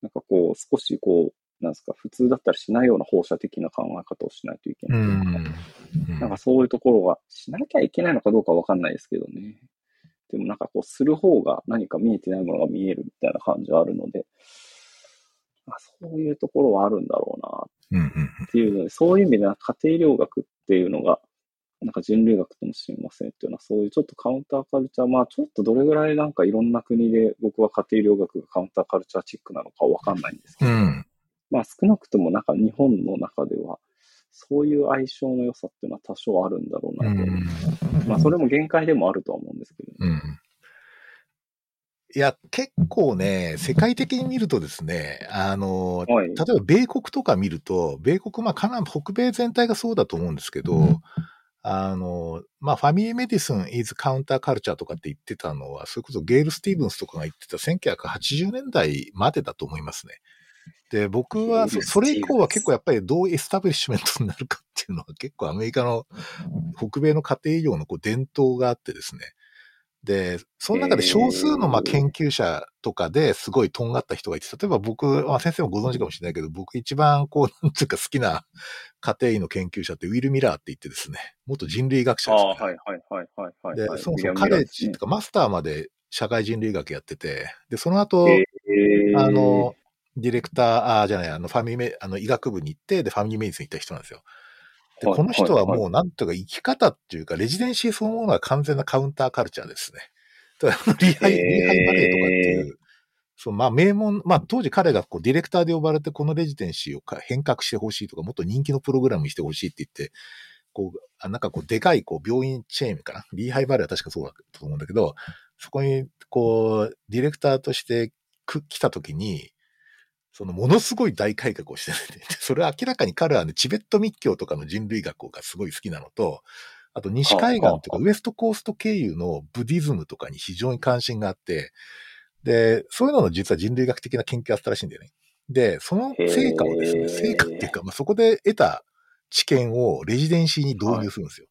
なんかこう、少しこう、なんですか、普通だったらしないような放射的な考え方をしないといけうないというか。ん。なんかそういうところがしなきゃいけないのかどうかわかんないですけどね。でもなんかこうする方が何か見えてないものが見えるみたいな感じはあるので、あそういうところはあるんだろうなっていうので、そういう意味では家庭医療学っていうのが、なんか人類学とも親和性っていうのは、そういうちょっとカウンターカルチャー、まあちょっとどれぐらいなんかいろんな国で僕は家庭医療学がカウンターカルチャーチックなのかわかんないんですけど、うん。まあ少なくともなんか日本の中では、そういう相性の良さっていうのは多少あるんだろううなと。ん。まあそれも限界でもあるとは思うんですけど、ね。うん。いや、結構ね、世界的に見るとですね、あの、はい。例えば米国とか見ると、米国、まあ、かなり北米全体がそうだと思うんですけど、あの、まあ、ファミリーメディスン is カウンターカルチャーとかって言ってたのは、それこそゲイル・スティーブンスとかが言ってた1980年代までだと思いますね。で、僕はそ、れ以降は結構やっぱりどうエスタブリッシュメントになるかっていうのは結構アメリカの北米の家庭医療のこう伝統があってですね。で、その中で少数のまあ研究者とかですごいとんがった人がいて、例えば僕、まあ、先生もご存知かもしれないけど、僕一番こう、なんていうか好きな家庭医の研究者ってウィル・ミラーって言ってですね、元人類学者あです、あ、はいはいはいはいはい。で、はいそもそもカレッジとかマスターまで社会人類学やってて、で、その後、えーあの、ディレクター、あじゃない、あの、 family me、あの、医学部に行って、で、 family medicine に行った人なんですよ。で、はいこの人ははいもう、なんとか、生き方っていうか、 residency そのものが完全なカウンターカルチャーですね。リハイ、リハイバレーとかっていう、そう、まあ、名門、まあ、当時彼がこう、ディレクターで呼ばれて、この residency をか変革してほしいとか、もっと人気のプログラムにしてほしいって言って、こう、あなんかこう、でかい、こう、病院チェーンかな？リーハイバレーは確かそうだと思うんだけど、そこに、こう、ディレクターとしてく来たときに、そのものすごい大改革をしてて、それは明らかに彼はね、チベット密教とかの人類学がすごい好きなのと、あと西海岸とかウエストコースト経由のブディズムとかに非常に関心があって、で、そういうのの実は人類学的な研究あったらしいんだよね。で、その成果をですね、成果っていうか、まあ、そこで得た知見をレジデンシーに導入するんですよ。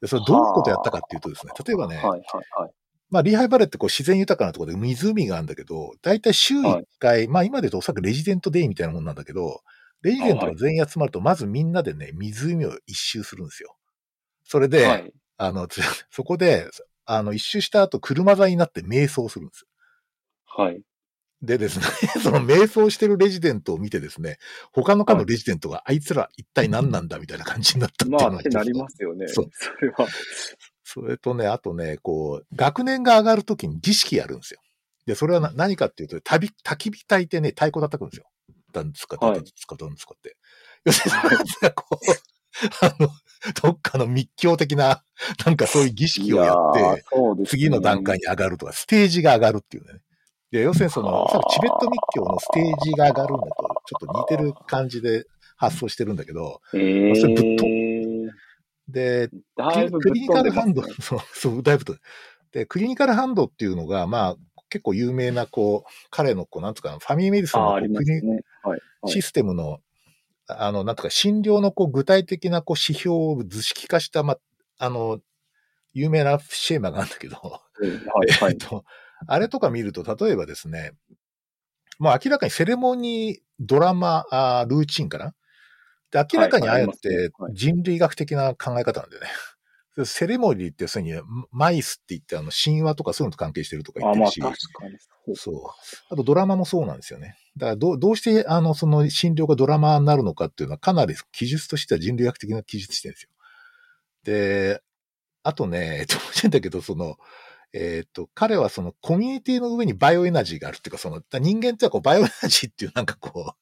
で、それどういうことやったかっていうとですね、例えばね、はいはいはい、まあ、リハイバレってこう自然豊かなところで湖があるんだけど、だいたい週1回、はい、まあ今で言うとおそらくレジデントデイみたいなもんなんだけど、レジデントが全員集まると、まずみんなでね、湖を一周するんですよ。それで、はい、あの、そこで、あの、一周した後、車座になって瞑想するんです。はい。でですね、その瞑想してるレジデントを見てですね、他の科のレジデントが、あいつら一体何なんだみたいな感じになったっていうのは。まあ、ってなりますよね。そう。それは。それとね、あとね、こう、学年が上がるときに儀式やるんですよ。で、それは何かっていうと、焚き火焚いてね、太鼓叩くんですよ。なんですか、なんですか、なんですかって。要するに、こう、あの、どっかの密教的な、なんかそういう儀式をやって、ね、次の段階に上がるとか、ステージが上がるっていうね。で、要するにその、チベット密教のステージが上がるんだと、ちょっと似てる感じで発想してるんだけど、えー、それぶっとで、クリニカルハンド、そう、そう、だいぶと。で、クリニカルハンドっていうのが、まあ、結構有名な、こう、彼の、こう、なんとか、ファミリーメディスンのね。はいはい、システムの、あの、なんとか、診療の、こう、具体的な、こう、指標を図式化した、まあ、あの、有名なシェーマがあるんだけど、はいはい、えっと、あれとか見ると、例えばですね、もう明らかにセレモニー、ドラマ、あルーチンかなで、明らかにああやって人類学的な考え方なんだよね。はい、セレモニーって要するに、マイスって言ってあの神話とかそういうのと関係してるとか言ってるし。あ、まあ確かにそう。あとドラマもそうなんですよね。だからどどうしてあのその診療がドラマになるのかっていうのはかなり記述としては人類学的な記述してるんですよ。で、あとね、えっと、だけど、その、えっ、ー、と、彼はそのコミュニティの上に bioenergy があるっていうか、その、人間ってはこう bioenergy っていうなんかこ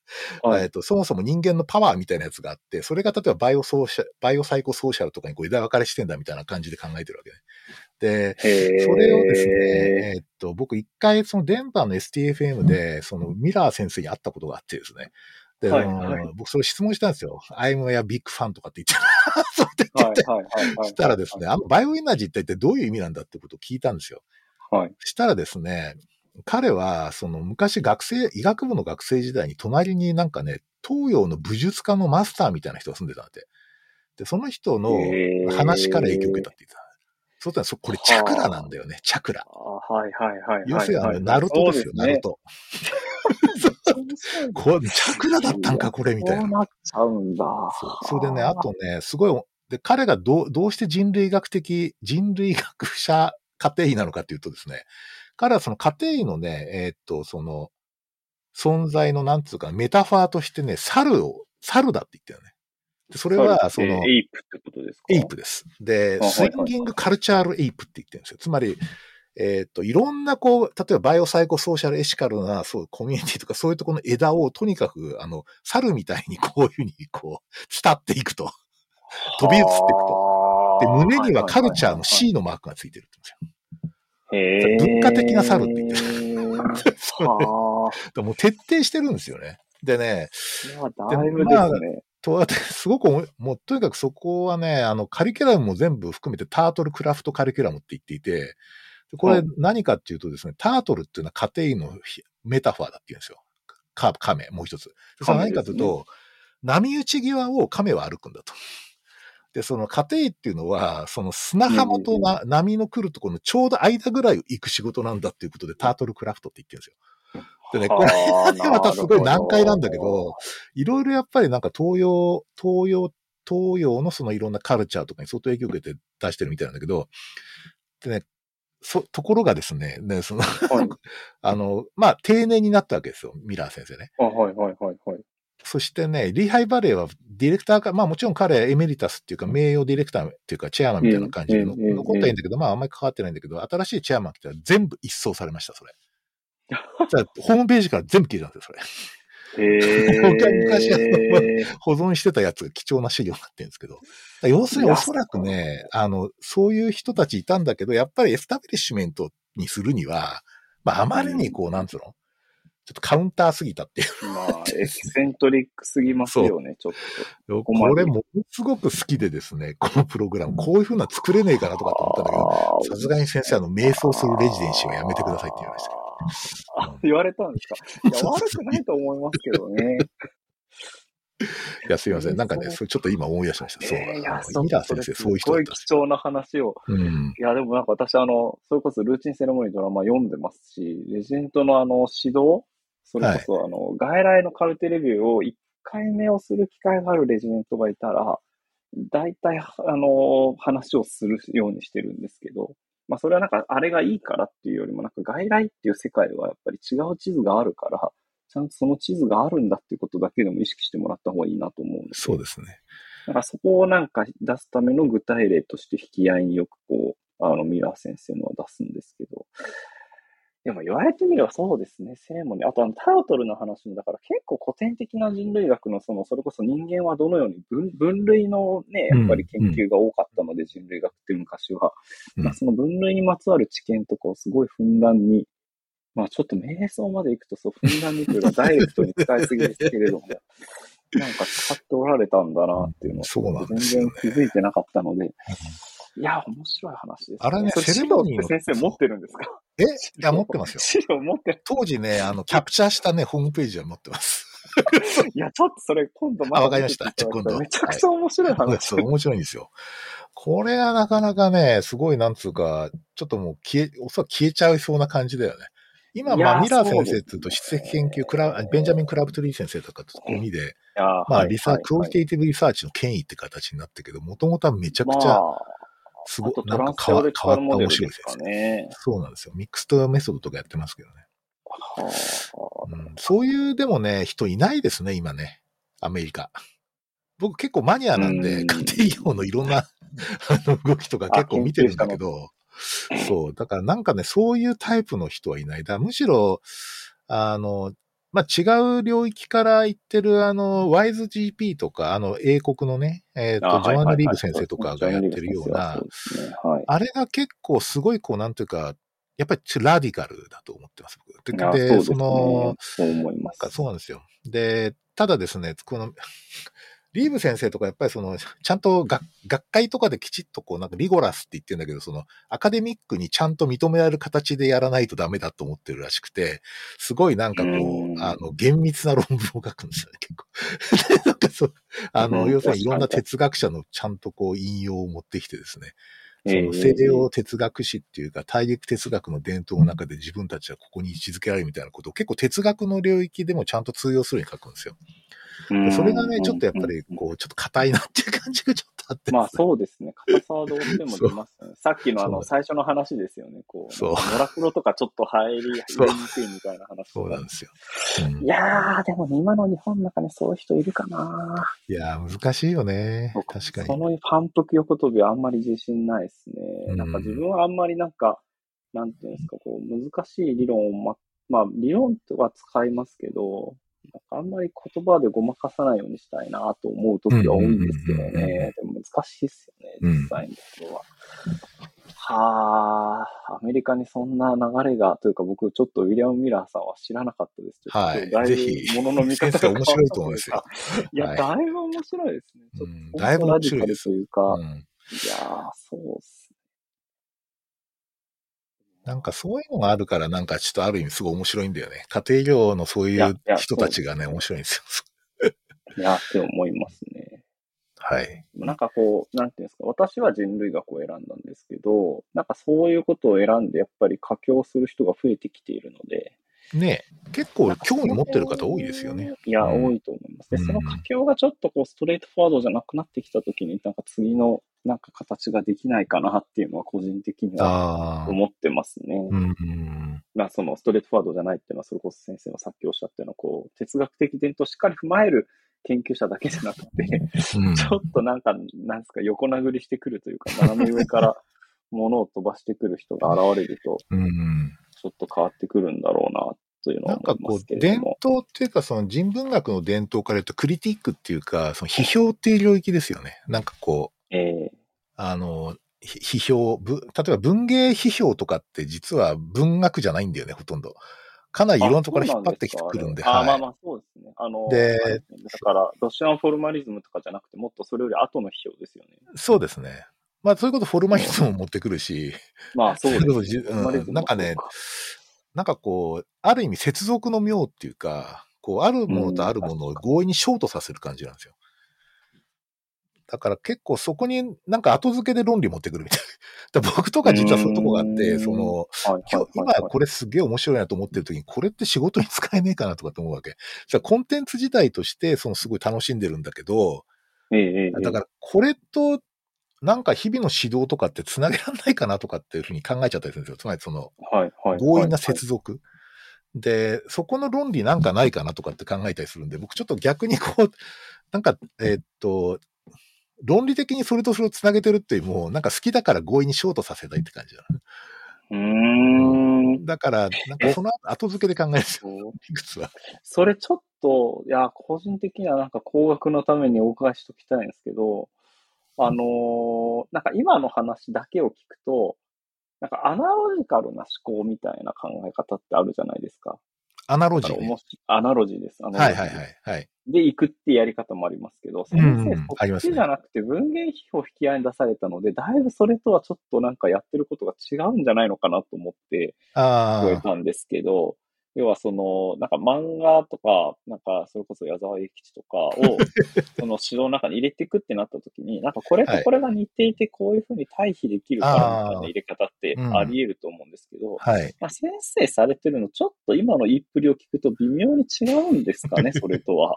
う、はい、えっ、と、そもそも人間のパワーみたいなやつがあって、それが例えば biosocial、biopsychosocial とかにこう枝分かれしてんだみたいな感じで考えてるわけね。で、それをですね、えっ、ー、と、僕一回その電波の STFM で、そのミラー先生に会ったことがあってですね、で、はいはい、僕それ質問したんですよ。I'm a big fan とかって言って。そうって言って。したらですね、あの bioenergy って一体どういう意味なんだってことを聞いたんですよ。はい。したらですね、彼は、その昔学生、医学部の学生時代に隣になんかね、東洋の武術家のマスターみたいな人が住んでたんで。で、その人の話から影響を受けたって言ってた。そうだ、これチャクラなんだよね、チャクラ。はいはいはい。要するにあの、ナルトですよ、ナルト。これ、チャクラだったんか、これ、みたいな。そうなっちゃうんだ。そう。それでね、あとね、すごい、で、彼がどう、どうして人類学的、人類学者家庭医なのかっていうとですね、彼はその家庭医のね、えー、っと、その、存在のなんつうか、メタファーとしてね、猿を、猿だって言ったよね。それは、その、 ape ってことですか？ ape です。で、 swinging cultural ape って言ってるんですよ。つまり、えっ、と、いろんなこう、例えば biopsychosocial ethical な、そう、コミュニティとかそういうところの枝をとにかく、あの、猿みたいにこういうふうにこう、伝っていくと。飛び移っていくと。で、胸にはカルチャーの C のマークがついてるってですよ。文化的な猿って言ってる。そもう徹底してるんですよね。でね、まあ、だいぶですね。とすごくもう、とにかくそこはね、あの、カリキュラムも全部含めてタートルクラフトカリキュラムって言っていて、これ何かっていうとですね、タートルっていうのは家庭のメタファーだって言うんですよ。カメ、もう一つ。それは何かというと、波打ち際を亀は歩くんだと。で、その家庭っていうのは、その砂浜とな、波の来るところのちょうど間ぐらい行く仕事なんだっていうことで、タートルクラフトって言ってるんですよ。でね、これまたすごい難解なんだけど、いろいろやっぱりなんか東洋、東洋、東洋のそのいろんなカルチャーとかに相当影響を受けて出してるみたいなんだけど、でね、そ、ところがですね、ね、その、はい、あの、まあ、定年になったわけですよ、ミラー先生ね。はいはいはいはい。そしてね、リーハイバレーはディレクターか、まあもちろん彼 emeritus っていうか名誉ディレクターっていうかチェアマンみたいな感じで残ったらいいんだけど、まああんまり関わってないんだけど、新しいチェアマン来たら全部一掃されました、それ。じゃホームページから全部消えたんですよ、それ。へ昔 保存してたやつが貴重な資料になってるんですけど。要するにおそらくね、あの、そういう人たちいたんだけど、やっぱりエスタブリッシュメントにするには、まああまりにこう、なんつうの？ちょっとカウンターすぎたっていう。まあ、エキセントリックすぎますよね、ちょっと。これものすごく好きでですね、このプログラム、こういう風な作れねえかなとかと思ったんだけど、さすがに先生、あの、瞑想するレジデンシーはやめてくださいって言われました。あ、言われたんですか？いや、悪くないと思いますけどね。いや、すいません。なんかね、それちょっと今思い出しました。そう。いや、ミラー先生、そういう人だった。すごい貴重な話を。うん、いや、でもなんか私、あの、それこそルーチンセレモニードラマ読んでますし、レジェントのあの、指導それこそ、はい、あの、外来のカルテレビューを1回目をする機会があるレジェントがいたら、大体、あの、話をするようにしてるんですけど、まあ、それはなんか、あれがいいからっていうよりも、なんか外来っていう世界はやっぱり違う地図があるから、ちゃんとその地図があるんだっていうことだけでも意識してもらった方がいいなと思うんですそうですね。だからそこをなんか出すための具体例として引き合いによくこう、あの、ミラー先生のは出すんですけど、でも言われてみればそうですね、セレモニー。あとあのタートルの話も、だから結構古典的な人類学のその、それこそ人間はどのように分分類のね、やっぱり研究が多かったので、人類学って昔は。まあ、その分類にまつわる知見とかをすごいふんだんにまあちょっと瞑想まで行くと、そう、ふんだんにというか、ダイレクトに使いすぎですけれども、なんか使っておられたんだなっていうのを、全然気づいてなかったので、いや、面白い話です、ね。あれね、セレモニーの。先生持ってるんですか？えいや、持ってますよ。資料持ってる。当時ね、あの、キャプチャーしたね、ホームページは持ってます。いや、ちょっとそれ今度まあ、わかりました。じゃ今度。めちゃくちゃ面白い話、はい、そう、面白いんですよ。これはなかなかね、すごい、なんつうか、ちょっともう消え、おそらく消えちゃいそうな感じだよね。今、まあ、ミラー先生っていうと、質的研究、クラベンジャミン・クラブトリー先生とかと込みで、まあ、リサーチ、 qualitative research の権威って形になったけど、もともとはめちゃくちゃ、すごい、なんか変わ変わった面白いですね。そうなんですよ。 mixed method とかやってますけどね。うん、そういう、でもね、人いないですね、今ね。アメリカ。僕結構マニアなんで、家庭医療のいろんな 動きとか結構見てるんだけど、そう。だからなんかね、そういうタイプの人はいない。だむしろ、あの、まあ、違う領域から言ってる、あの、ワイズ GP とか、あの、英国のね、えっ、ー、と、ジョアンナ・リーブ先生とかがやってるような、あれが結構すごい、こう、なんていうか、やっぱりラディカルだと思ってます。で、でその、そう思います。そうなんですよ。で、ただですね、この、リーブ先生とかやっぱりその、ちゃんと学学会とかできちっとこうなんかリゴラスって言ってるんだけど、そのアカデミックにちゃんと認められる形でやらないとダメだと思ってるらしくて、すごいなんかこう、あの、厳密な論文を書くんですよね、結構。なんかそう、あの、要するにいろんな哲学者のちゃんとこう引用を持ってきてですね、その西洋哲学史っていうか、大陸哲学の伝統の中で自分たちはここに位置づけられるみたいなことを結構哲学の領域でもちゃんと通用するように書くんですよ。それがね、ちょっとやっぱり、こう、ちょっと硬いなっていう感じがちょっとあって、まあそうですね。硬さはどうしても出ますね。さっきのあの、最初の話ですよね。こう、そう。モラクロとかちょっと入り、入りにくいみたいな話。そうなんですよ。うん、いやー、でもね、今の日本の中にそういう人いるかないやー、難しいよね。確かに。その反復横跳びはあんまり自信ないですね。なんか自分はあんまりなんか、なんていうんですか、こう、難しい理論をま、まあ、理論は使いますけど、あんまり言葉でごまかさないようにしたいなと思う時は多いんですけどね。でも難しいですよね、実際のところは。はあ、アメリカにそんな流れが、というか僕ちょっとウィリアム・ミラーさんは知らなかったです。はい。だいぶ物の見方が面白いと思いますよ。いや、だいぶ面白いですね。だいぶ面白いです。というか、うん、いやそうっすなんかそういうのがあるから、なんかちょっとある意味すごい面白いんだよね。家庭業のそういう人たちがね、面白いんですよ。いや、って思いますね。はい。なんかこう、なんていうんですか、私は人類学を選んだんですけど、なんかそういうことを選んで、やっぱり佳境する人が増えてきているので、ね結構興味持ってる方多いですよね。いや、うん、多いと思います。で、その佳境がちょっとこうストレートフォワードじゃなくなってきたときに、なんか次のなんか形ができないかなっていうのは個人的には思ってますね。うん、まあそのストレートフォワードじゃないっていうのは、それこそ先生のさっきおっしゃったような、こう、哲学的伝統をしっかり踏まえる研究者だけじゃなくて、うん、ちょっとなんか、なんですか、横殴りしてくるというか、斜め上から物を飛ばしてくる人が現れると、ちょっと変わってくるんだろうなというのはなんかこう、伝統っていうか、その人文学の伝統から言うと、クリティックっていうか、その批評っていう領域ですよね。なんかこう、えー、あの、批評、例えば文芸批評とかって実は文学じゃないんだよね、ほとんど。かなりいろんなところから引っ張ってきてくるんで、あ、はい。まあまあそうですね。あの、でだから、ロシアンフォルマリズムとかじゃなくて、もっとそれより後の批評ですよね。そうですね。まあ、そういうことフォルマリズムも持ってくるし、まあ そうですね。そうん、なんかねなんかこう、ある意味接続の妙っていうか、こう、あるものとあるものを強引にショートさせる感じなんですよ。だから結構そこになんか後付けで論理持ってくるみたいな。僕とか実はそういうとこがあって、うんその、はいはい今日、今はいはいこれすげえ面白いなと思ってる時に、これって仕事に使えねえかなとかって思うわけ。じゃコンテンツ自体として、そのすごい楽しんでるんだけど、ええだからこれと、なんか日々の指導とかって繋げられないかなとかっていうふうに考えちゃったりするんですよ。つまりその、はいはい。強引な接続。で、そこの論理なんかないかなとかって考えたりするんで、僕ちょっと逆にこう、なんか、えーっと、論理的にそれとそれを繋げてるっていうも、なんか好きだから強引にショートさせたいって感じだな。うーん。だから、なんかその後付けで考えるんですよ。そういくつは。それちょっと、いや、個人的にはなんか工学のためにお伺いしときたいんですけど、あのーなんか今の話だけを聞くと、なんかアナロジカルな思考みたいな考え方ってあるじゃないですか。アナロジーね。アナロジーです。アナロジーはいはいはい。はい。で行くってやり方もありますけど、先うん生、ありますねそっちじゃなくて文芸批評引き合いに出されたので、だいぶそれとはちょっとなんかやってることが違うんじゃないのかなと思って聞こえあたんですけど、要はその、なんか漫画とか、なんかそれこそ矢沢永吉とかを、その指導の中に入れていくってなった時に、なんかこれとこれが似ていて、こういうふうに対比できるからみたいな入れ方ってあり得ると思うんですけど、あ。はい。まあ、先生されてるの、ちょっと今の言いっぷりを聞くと微妙に違うんですかね、それとは。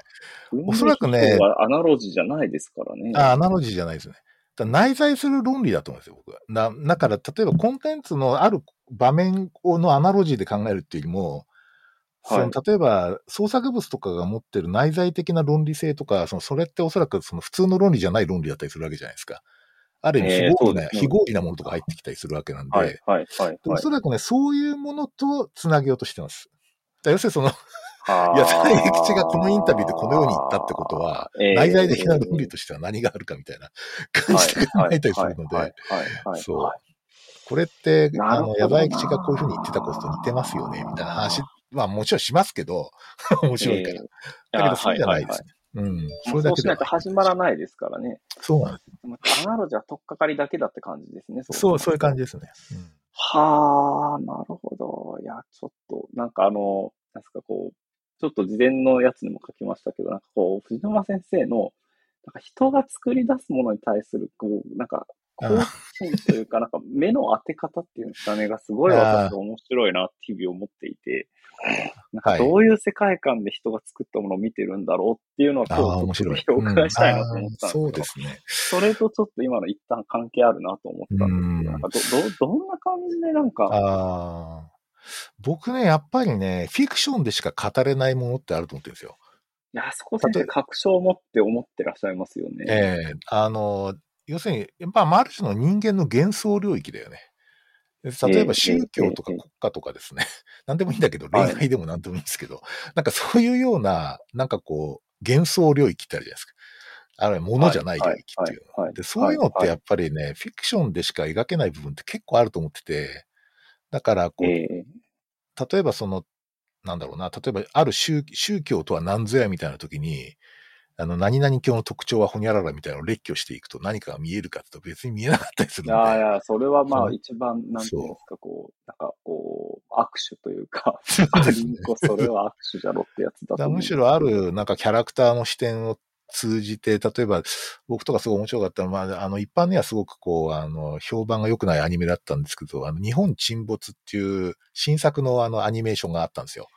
おそらくねアナロジーじゃないですからね。あアナロジーじゃないですね。内在する論理だと思うんですよ、僕は。だだから、例えばコンテンツのある場面のアナロジーで考えるっていうよりも、そのはい例えば創作物とかが持ってる内在的な論理性とか、そのそれっておそらくその普通の論理じゃない論理だったりするわけじゃないですか。ある意味えー非合理な、そうですね非合理なものとか入ってきたりするわけなんで、はい、はい、はい。でおはいそらくね、そういうものとつなげようとしてます。要するにその、あーいや、佐永吉がこのインタビューでこのように言ったってことは、えー内在的な論理としては何があるかみたいな 感じで考えたりするので。そうはいこれって、あの、矢沢永吉がこういうふうに言ってたことと似てますよね、みたいな話、まあもちろんしますけど、面白いから。えーだけど、そうじゃないですはね。うん。はそれだけではそうしないと始まらないですからね。そうなんです。でもアナロジーは取っかかりだけだって感じですね。そう、そういう感じ。じですね。うんはあ、なるほど。いや、ちょっと、なんかあの、なんですか、こう、ちょっと事前のやつにも書きましたけど、なんかこう、藤沼先生の、なんか人が作り出すものに対する、こう、なんか、好奇心というか、なんか目の当て方っていうんですかね、がすごい私面白いなって日々思っていて、なんかどういう世界観で人が作ったものを見てるんだろうっていうのを今日面白い。ちょっとお伺いしたいなと思ったんですけど、うんそうですね。それとちょっと今の一旦関係あるなと思ったんですけうんど、なんかど、ど、どんな感じでなんか。僕ね、やっぱりね、フィクションでしか語れないものってあると思ってるんですよ。いや、そこ先生確証を持って思ってらっしゃいますよね。ええあの、要するに、やっぱ、ある種の人間の幻想領域だよね。例えば宗教とかええ国家とかですね。何でもいいんだけど、はい恋愛でも何でもいいんですけど、なんかそういうような、なんかこう、幻想領域ってあるじゃないですか。あるいは物じゃない領域っていうの。で、そういうのってやはっぱりね、フィクションでしか描けない部分って結構あると思ってて、だから、こう、ええ例えばその、なんだろうな、例えばある宗宗教とは何ぞやみたいな時に、あの、何々教の特徴はほにゃららみたいなのを列挙していくと何かが見えるかって言うと別に見えなかったりするんで。いやいや、それはまあ一番、なんていうんですか、こう、なんかこう、握手というか、そうねそれは握手じゃろってやつだとむしろある、なんかキャラクターの視点を通じて、例えば、僕とかすごい面白かったのは、まあ、あの、一般にはすごくこう、あの、評判が良くないアニメだったんですけど、あの、日本沈没っていう新作のあの、アニメーションがあったんですよ。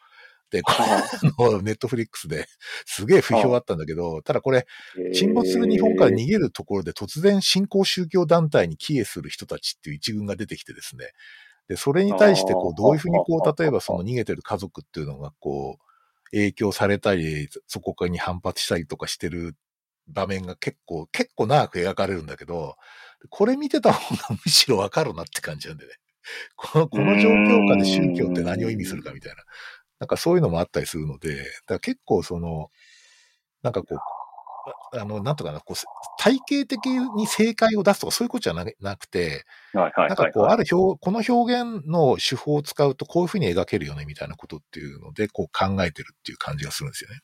で、こ の、ネットフリックスですげえ不評あったんだけど、ただこれ、沈没する日本から逃げるところで突然新興宗教団体に帰依する人たちっていう一軍が出てきてですね。で、それに対してこう、どういうふうにこう、例えばその逃げてる家族っていうのがこう、影響されたり、そこに反発したりとかしてる場面が結構、結構長く描かれるんだけど、これ見てた方がむしろわかるなって感じなんでね。この、この状況下で宗教って何を意味するかみたいな。なんかそういうのもあったりするので、だから結構その、なんかこう、あの、なんとかな、こう、体系的に正解を出すとかそういうことじゃななくて、はいはいなんかこう、ある表、この表現の手法を使うとこういうふうに描けるよね、みたいなことっていうので、こう考えてるっていう感じがするんですよね。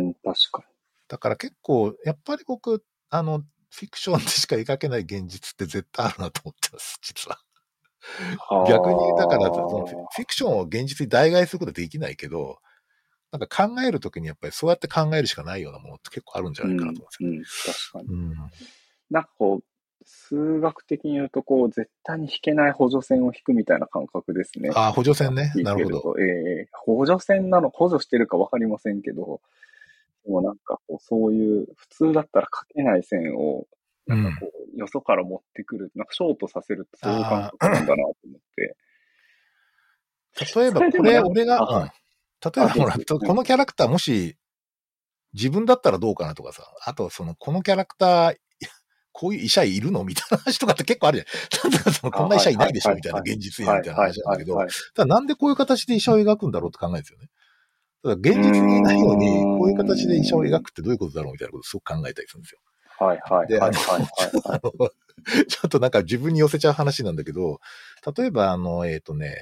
うん、確かだから結構、やっぱり僕、あの、フィクションでしか描けない現実って絶対あるなと思ってます、実は。に。逆に、だから、フィクションを現実に代替することはできないけど、なんか考えるときにやっぱりそうやって考えるしかないようなものって結構あるんじゃないかなと思うんですよね。うん、確かに。うん。なんかこう、数学的に言うと、こう、絶対に引けない補助線を引くみたいな感覚ですね。ああ、補助線ね。なるほど。ええ補助線なの、補助してるかわかりませんけど、でもなんかこう、そういう、普通だったら書けない線を、うん。こう、よそから持ってくる、なんかショートさせるってそういう感覚なんだなと思って。例えば、これ、俺が、あうん例えば、ほら、このキャラクターもし、自分だったらどうかなとかさ、あと、その、このキャラクター、こういう医者いるのみたいな話とかって結構あるじゃん。その、こんな医者いないでしょみたいな、現実にみたいな話なんだけど、はいただなんでこういう形で医者を描くんだろうって考えるんですよね。ただ現実にいないのにうーん、こういう形で医者を描くってどういうことだろうみたいなことをすごく考えたりするんですよ。はいはいではいちょっとなんか自分に寄せちゃう話なんだけど、例えばあの、えっ、とね、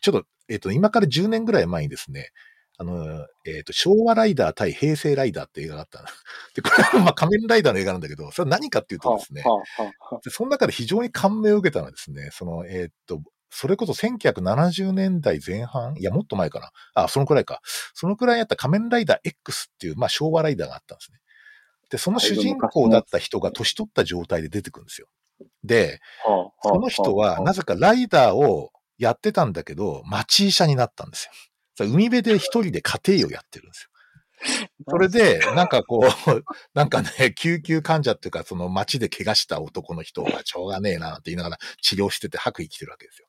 ちょっと、えっ、と、今から10年ぐらい前にですね、あの、えっ、と、昭和ライダー対平成ライダーって映画があったの。で、これはまあ仮面ライダーの映画なんだけど、それは何かっていうとですね、はあはあはでその中で非常に感銘を受けたのはですね、その、えーっと、それこそ1970年代前半？いや、もっと前かな。あ、そのくらいか。そのくらいやった仮面ライダー X っていう、まあ、昭和ライダーがあったんですね。で、その主人公だった人が年取った状態で出てくるんですよ。で、その人は、なぜかライダーをやってたんだけど、町医者になったんですよ。海辺で一人で家庭医をやってるんですよ。それで、なんかこう、なんかね、救急患者っていうか、その街で怪我した男の人が しょうがねえなって言いながら治療してて白衣着てるわけですよ。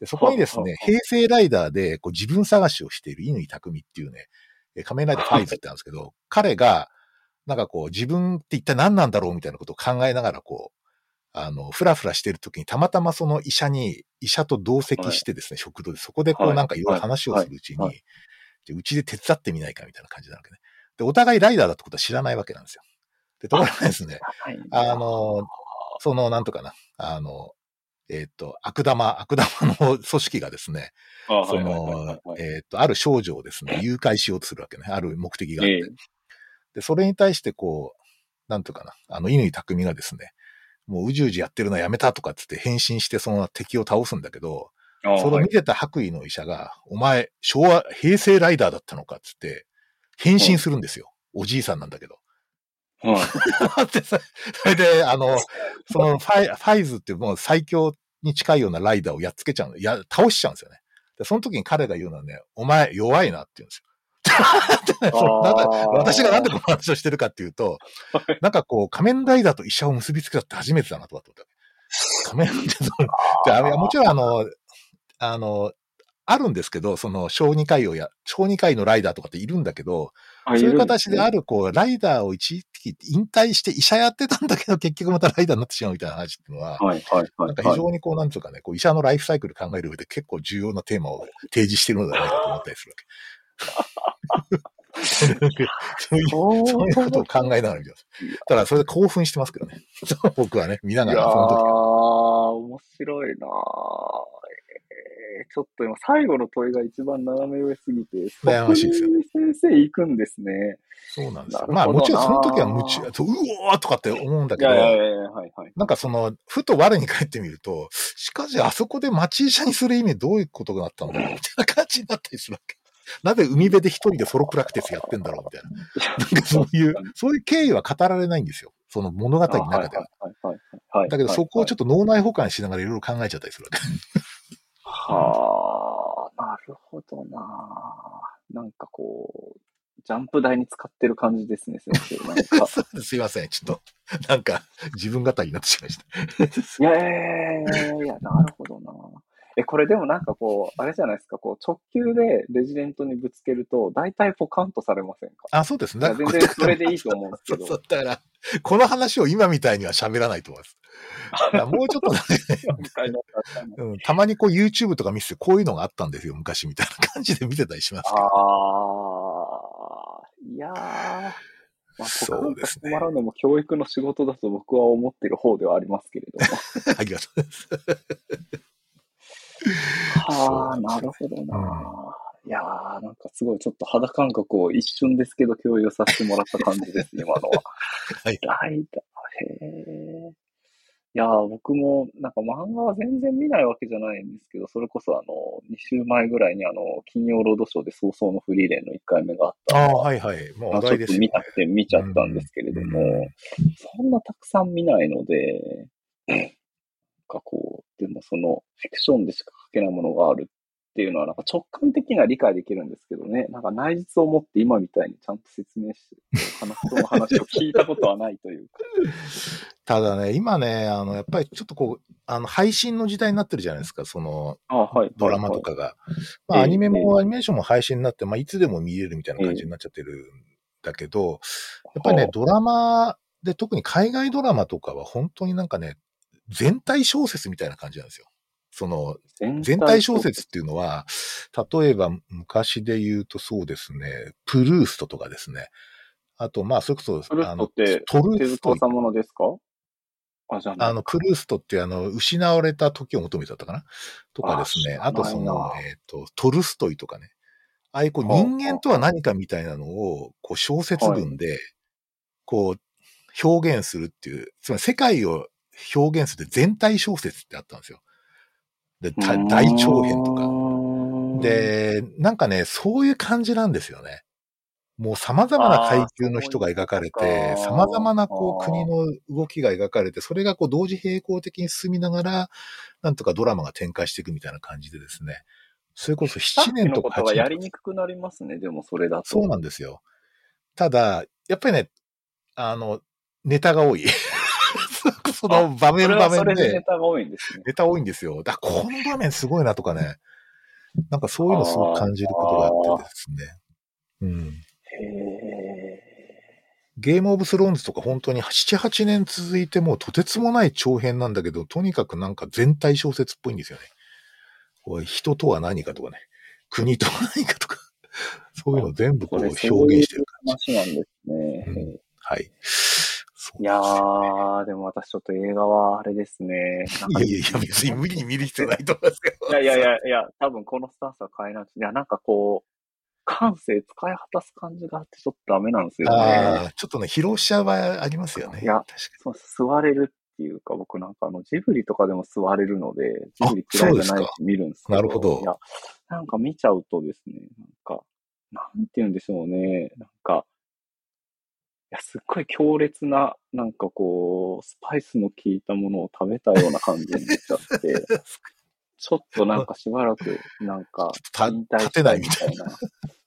でそこにですね、は平成ライダーでこう自分探しをしている乾匠っていうね、え仮面ライダーファイズってなんですけど、彼が、なんかこう自分って一体何なんだろうみたいなことを考えながらこう、あの、ふらふらしてる時にたまたまその医者に、医者と同席してですね、食堂で、そこでこはい。うなんかいろい。ろ話をするうちに、うちで手伝ってみないかみたいな感じなわけね。で、お互いライダーだってことは知らないわけなんですよ。で、ところがですね、はい。あの、その、なんとかな、あの、えっ、と、悪玉、悪玉の組織がですね、そのは、いえっ、と、ある少女をですね、誘拐しようとするわけね。ある目的があって。ええで、それに対してこう、なんというかな、あの、乾匠がですね、もううじうじやってるのやめたとかっつって変身してその敵を倒すんだけど、あそれをはい見てた白衣の医者が、お前、昭和、平成ライダーだったのかっつって、変身するんですよ。おじいさんなんだけど。はい でそそれで、あの、そのファイ、ファイズっていうもう最強に近いようなライダーをやっつけちゃうの。や、倒しちゃうんですよね。で、その時に彼が言うのはね、お前弱いなって言うんですよ。私がなんでこの話をしてるかっていうと、なんかこう、仮面ライダーと医者を結びつけたって初めてだなと思った。仮面ライダーもちろんあの、あの、あるんですけど、その小児科医をや、小児科医のライダーとかっているんだけど、あそういう形であるる、こう、ライダーを一時引退して医者やってたんだけど、結局またライダーになってしまうみたいな話っていうのは、はいはいはなんか。非常にこう、なんつうかね、こう医者のライフサイクル考える上で結構重要なテーマを提示しているのではないかと思ったりするわけ。そういう、そういうことを考えながら見てます。ただ、それで興奮してますけどね。僕はね、見ないがら、その時は。面白いなーえーちょっと今、最後の問いが一番斜め上すぎて、悩ましいですよね。先生行くんですね。そうなんですよ。まあ、もちろんその時はな夢中、そううおーとかって思うんだいけど、やいやいやいや、はいはい。なんかその、ふと我に返ってみると、しかしあそこで町医者にする意味どういうことがあったのかなみたいな感じになったりするわけ。なぜ海辺で一人でソロプラクティスやってんだろうみたいな。なんかそういう、そういう経緯は語られないんですよ。その物語の中では。はいはいはいはい。だけどそこをちょっと。脳内保管しながらいろいろ考えちゃったりするわけ。はあ、なるほどななんかこう、ジャンプ台に使ってる感じですね、先生。なんか。すすいません。ちょっと、なんか、自分語りになってしまいました。いやいやいやいや、なるほどな。え、これでもなんかこう、あれじゃないですか、こう、直球でレジデントにぶつけると、大体ポカンとされませんか？あ、そうですね。全然それでいいと思うんですけど。そうそう。だから、この話を今みたいには喋らないと思います。もうちょっとね、うん、たまにこう YouTube とか見せてこういうのがあったんですよ、昔みたいな感じで見てたりしますけど。ああ、いやー、まあ、そうですね止まらのも教育の仕事だと僕は思ってる方ではありますけれども。ありがとうございます。はあ、なるほどな。いやー、なんかすごいちょっと肌感覚を一瞬ですけど共有させてもらった感じです、今のは。はいライダー、へえ。いやー、僕もなんか漫画は全然見ないわけじゃないんですけど、それこそあの、2週前ぐらいにあの、金曜ロードショーで早々のフリーレンの1回目があったああ、のははいはい。もうまあ、ちょっと。見たくて見ちゃったんですけれども、うんそんなたくさん見ないので、かこう、でもそのフィクションでしか書けないものがあるっていうのはなんか直感的には理解できるんですけどね、なんか内実を持って今みたいにちゃんと説明して、の話を聞いたことはないというか。ただね、今ね、あの、やっぱりちょっとこう、あの、配信の時代になってるじゃないですか、その、あはい。ドラマとかが。まあ、ええアニメも、アニメーションも配信になって、まあ、いつでも見れるみたいな感じになっちゃってるんだけど、やっぱりねは、ドラマで、特に海外ドラマとかは本当になんかね、全体小説みたいな感じなんですよ。その、全全体小説っていうのは、例えば昔で言うとそうですね、プルーストとかですね。あと、まあ、それこそ、あのトル手ストさんものですか？あ、の、プルーストってあの、失われた時を求めてだったかな？とかですね。ああとそのえっ、と、トルストイとかね。ああいうこうはあ人間とは何かみたいなのを、こう小説文で、こう、表現するっていう、つまり世界を表現する全体小説ってあったんですよ。で、た大長編とか。か、で、なんかね、そういう感じなんですよね。もう様々な階級の人が描かれて、様々なこう国の動きが描かれて、それがこう同時並行的に進みながら、なんとかドラマが展開していくみたいな感じでですね。それこそ7さっきの年とか8年ことがやりにくくなりますね、でもそれだと。そうなんですよ。ただ、やっぱりね、あの、ネタが多い。その場面場面はそれでネで、タが多いんですね。ネタ多いんですよ。だこの場面すごいなとかね。なんかそういうのすごく感じることがあってですね。うん。ゲームオブスローンズとか本当に7、8年続いてもうとてつもない長編なんだけど、とにかくなんか全体小説っぽいんですよね。こう人とは何かとかね。国とは何かとか。そういうの全部こう表そういう現してる感じ。話なんですね。うんはい。いやー、でも私ちょっと映画はあれですね。いやいやいや、別に無理に見る必要ないと思いますけど。いやいやいやいや、多分このスタンスは変えない。いや、なんかこう、感性使い果たす感じがあってちょっとダメなんですよね。ああ、ちょっとね、疲労しちゃう場合ありますよね。いや確かそう座れるっていうか、僕なんかあの、ジブリとかでも座れるので、ジあブリ嫌いじゃないし見るんですけど。なるほどいや、なんか見ちゃうとですね、なんか、なんて言うんでしょうね、なんか、いや、すっごい強烈な、なんかこう、スパイスの効いたものを食べたような感じになっちゃって、ちょっとなんかしばらく、なんか、た引退立てないみたいな。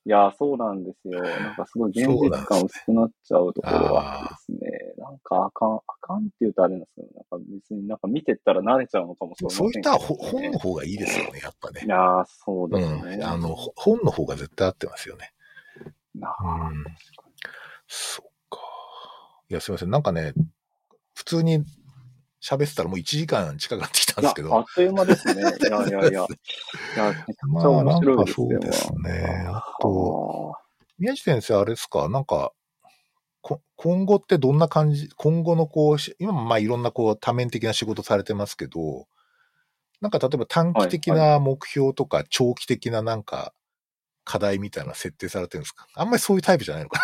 いや、そうなんですよ。なんかすごい現実感薄くなっちゃうところがあってですね。なんかあかん、あかんって言うとあれなんですけど、なんか別になんか見てったら慣れちゃうのかもしれませんけど、そういったほ本の方がいいですよね、やっぱねい。やー、そううですね。ん。あの、ほ本の方が絶対合ってますよね。なあうん。そっか。いや、すいません。なんかね、普通に喋ってたらもう1時間近くなってきたんですけ、ど。あっという間ですね。いやいやいや。いや、めちゃ面白いですよ。そうですね。ああと、ー宮地先生、あれですか？なんか、こ今後ってどんな感じ、今後のこう、し今もまあいろんなこう多面的な仕事されてますけど、なんか例えば短期的な目標とか長期的ななんか課題みたいなの設定されてるんですか？あんまりそういうタイプじゃないのか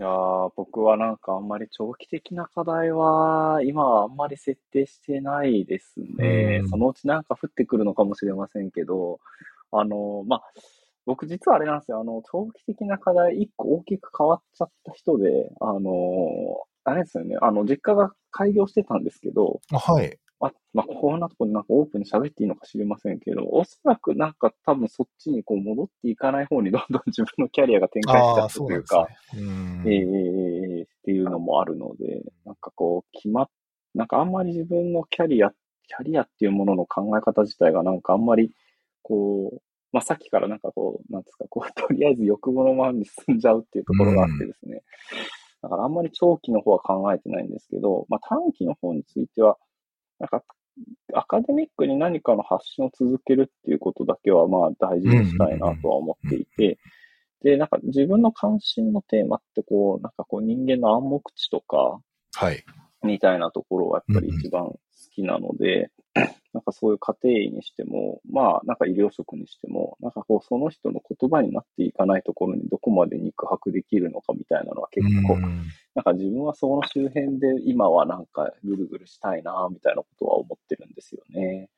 いやー僕はなんかあんまり長期的な課題は、今はあんまり設定してないですねう。んそのうちなんか降ってくるのかもしれませんけど、あの、まあ、僕実はあれなんですよ。あの、長期的な課題一個大きく変わっちゃった人で、あの、あれですよね。あの、実家が開業してたんですけど、なあはい。あ、まあ、こんなところでなんかオープンに喋っていいのか知りませんけど、おそらくなんか多分そっちにこう戻っていかない方にどんどん自分のキャリアが展開しちゃったというか、ね。うんええええええっていうのもあるので、なんかこう、決まっ、なんかあんまり自分のキャリア、キャリアっていうものの考え方自体がなんかあんまり、こう、まあ、さっきからなんかこう、なんですか、こう、とりあえず欲望のままに進んじゃうっていうところがあってですね。だからあんまり長期の方は考えてないんですけど、まあ、短期の方については、なんか、アカデミックに何かの発信を続けるっていうことだけは、まあ、大事にしたいなとは思っていて、で、なんか自分の関心のテーマってこう、なんかこう人間の暗黙知とか、はい。みたいなところはやっぱり一番好きなので、なんかそういう家庭医にしても、まあなんか医療職にしても、なんかこうその人の言葉になっていかないところにどこまで肉薄できるのかみたいなのは結構、うんなんか自分はその周辺で今はなんかぐるぐるしたいなみたいなことは思ってるんですよね。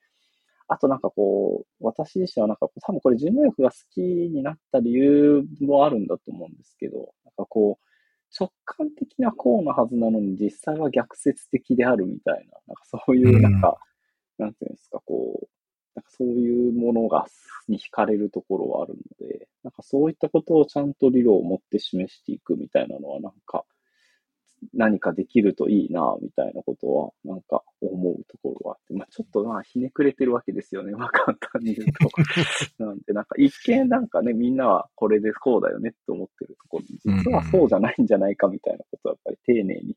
あとなんかこう、私自身はなんか多分これ人類学が好きになった理由もあるんだと思うんですけど、なんかこう、直感的なこうなはずなのに実際は逆説的であるみたいな、なんかそういうなんか、なんていうんですか、こう、なんかそういうものが、に惹かれるところはあるので、なんかそういったことをちゃんと理論を持って示していくみたいなのはなんか、何かできるといいな、みたいなことは、なんか思うところがあって、まあちょっとまあひねくれてるわけですよね。まあ簡単に言うと。なんでなんか一見なんかね、みんなはこれでこうだよねって思ってるところに、実はそうじゃないんじゃないかみたいなことはやっぱり丁寧に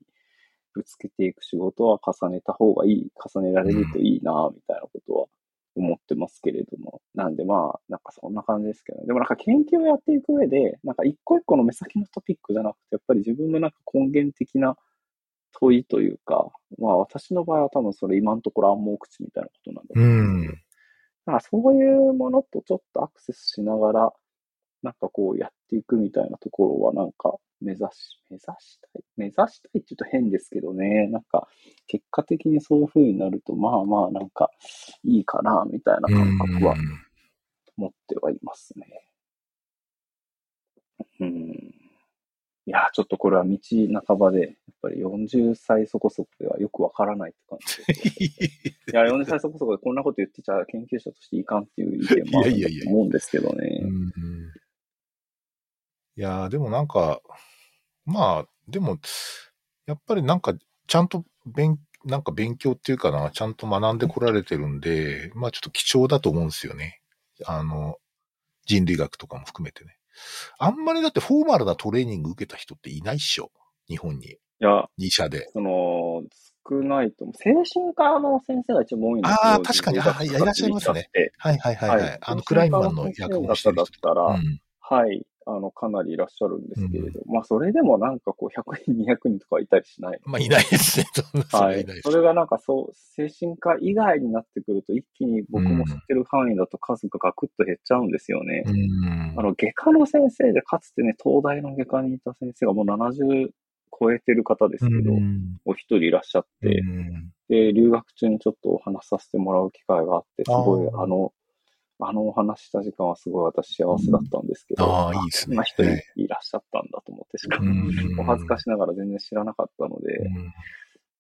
ぶつけていく仕事は重ねた方がいい、重ねられるといいな、みたいなことは思ってますけれども。なんでまあ、なんかそんな感じですけどね。でもなんか研究をやっていく上で、なんか一個一個の目先のトピックじゃなくて、やっぱり自分のなんか根源的な問いというか、まあ私の場合は多分それ今のところ暗黙知みたいなことなんだけど、うん。だからそういうものとちょっとアクセスしながら、なんかこうやっていくみたいなところはなんか目指し、目指したい目指したいって言うと変ですけどね。なんか結果的にそういう風になると、まあまあなんかいいかな、みたいな感覚は持ってはいますね。うん。いや、ちょっとこれは道半ばで、やっぱり40歳そこそこではよくわからないって感じ。いや、40歳そこそこでこんなこと言ってちゃ研究者としていかんっていう意見もあるいやいやいやと思うんですけどね。うんいやーでもなんか、まあ、でも、やっぱりなんか、ちゃんと勉、なんか勉強っていうかな、ちゃんと学んでこられてるんで、まあちょっと貴重だと思うんですよね。あの、人類学とかも含めてね。あんまりだってフォーマルなトレーニング受けた人っていないっしょ。日本に。いや、医者で。その、少ないと思う。精神科の先生が一番多いんですよ。あー確かにあいやいらっしゃいますねね。はいはいはいはい。あの、クライマンの役もしてる人だったら、うんはい、あの、かなりいらっしゃるんですけれど、まあ、それでもなんかこう、100人、200人とかいたりしないのまあいないですね。そはい。それがなんかそう、精神科以外になってくると、一気に僕も知ってる範囲だと数がガクッと減っちゃうんですよね。うん。あの、外科の先生で、かつてね、東大の外科にいた先生がもう70超えてる方ですけど、うん。お一人いらっしゃって、うん。で、留学中にちょっとお話しさせてもらう機会があって、すごい、あの、あのお話した時間はすごい私幸せだったんですけど、ああ、いいですね。そんな人いらっしゃったんだと思って、しかお恥ずかしながら全然知らなかったので、うん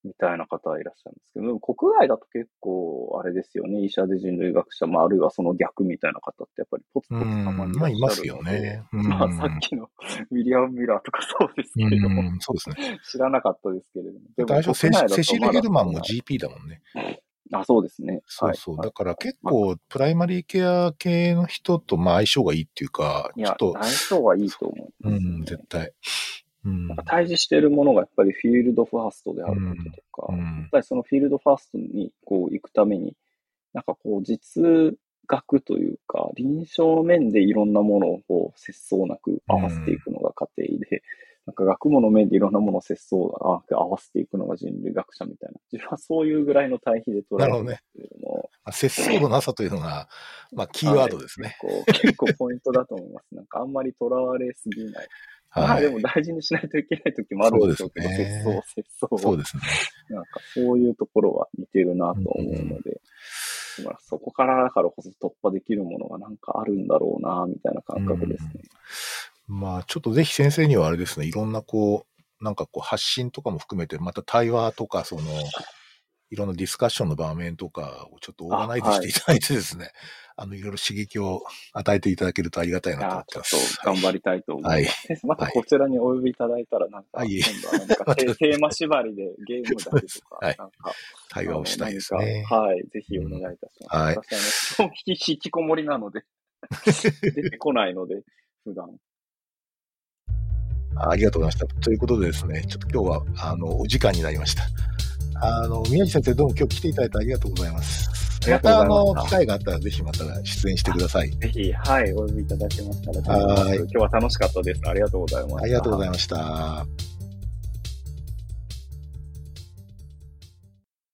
みたいな方はいらっしゃるんですけど、国外だと結構、あれですよね、医者で人類学者、まあ、あるいはその逆みたいな方ってやっぱりポツポツたまにいまっしゃるので、いますよね。うんまあ、さっきの ウィリアム・ミラーとかそうですけれども、うんそうですね。知らなかったですけれども。でも最初セセシル・まだヘルマンも GP だもんね。あ、そうですね。そうそう。はいだから結構、プライマリーケア系の人とまあ相性がいいっていうか、ちょっと、相性はいいと思う、うん、絶対。うんなんか対峙しているものがやっぱりフィールドファーストであることとか、やっうんぱりそのフィールドファーストにこう行くために、なんかこう実学というか、臨床面でいろんなものをこう節操なく合わせていくのが家庭で、なんか学問の面でいろんなものを節操なく合わせていくのが人類学者みたいな。自分はそういうぐらいの対比で捉えてるんですけれども、まあ節操のなさというのが、まあ、キーワードですね。はい結構結構ポイントだと思います。なんかあんまり囚われすぎない。まあはい。でも大事にしないといけない時もあるんでしょうけど、ね節操、節操をそうですね。なんかそういうところは似てるなと思うので、まあそこからだからこそ突破できるものがなんかあるんだろうな、みたいな感覚ですね。まあ、ちょっとぜひ先生にはあれですね、いろんなこう、なんかこう発信とかも含めて、また対話とか、その、いろんなディスカッションの場面とかをちょっとオーガナイズしていただいてですね、あ,、の、いろいろ刺激を与えていただけるとありがたいいなと思っってます。と頑張りたいと思います。はい。またこちらにお呼びいただいたら、なんか、はい今度はなんか テテーマ縛りでゲームだけとか、はい。なんか、対話をしたいですね。はい、ぜひお願いいたします。はい。私はね、引き引きこもりなので、出てこないので、普段。あありがとうございました。ということでですね、ちょっと今日は、あの、お時間になりました。あの、宮地先生どうも今日来ていただいてありがとうございます。また、あの、機会があったら、ぜひまた出演してください。ぜひ、はい、お呼びいただけましたらと思い。今日は楽しかったです。ありがとうございました。ありがとうございました。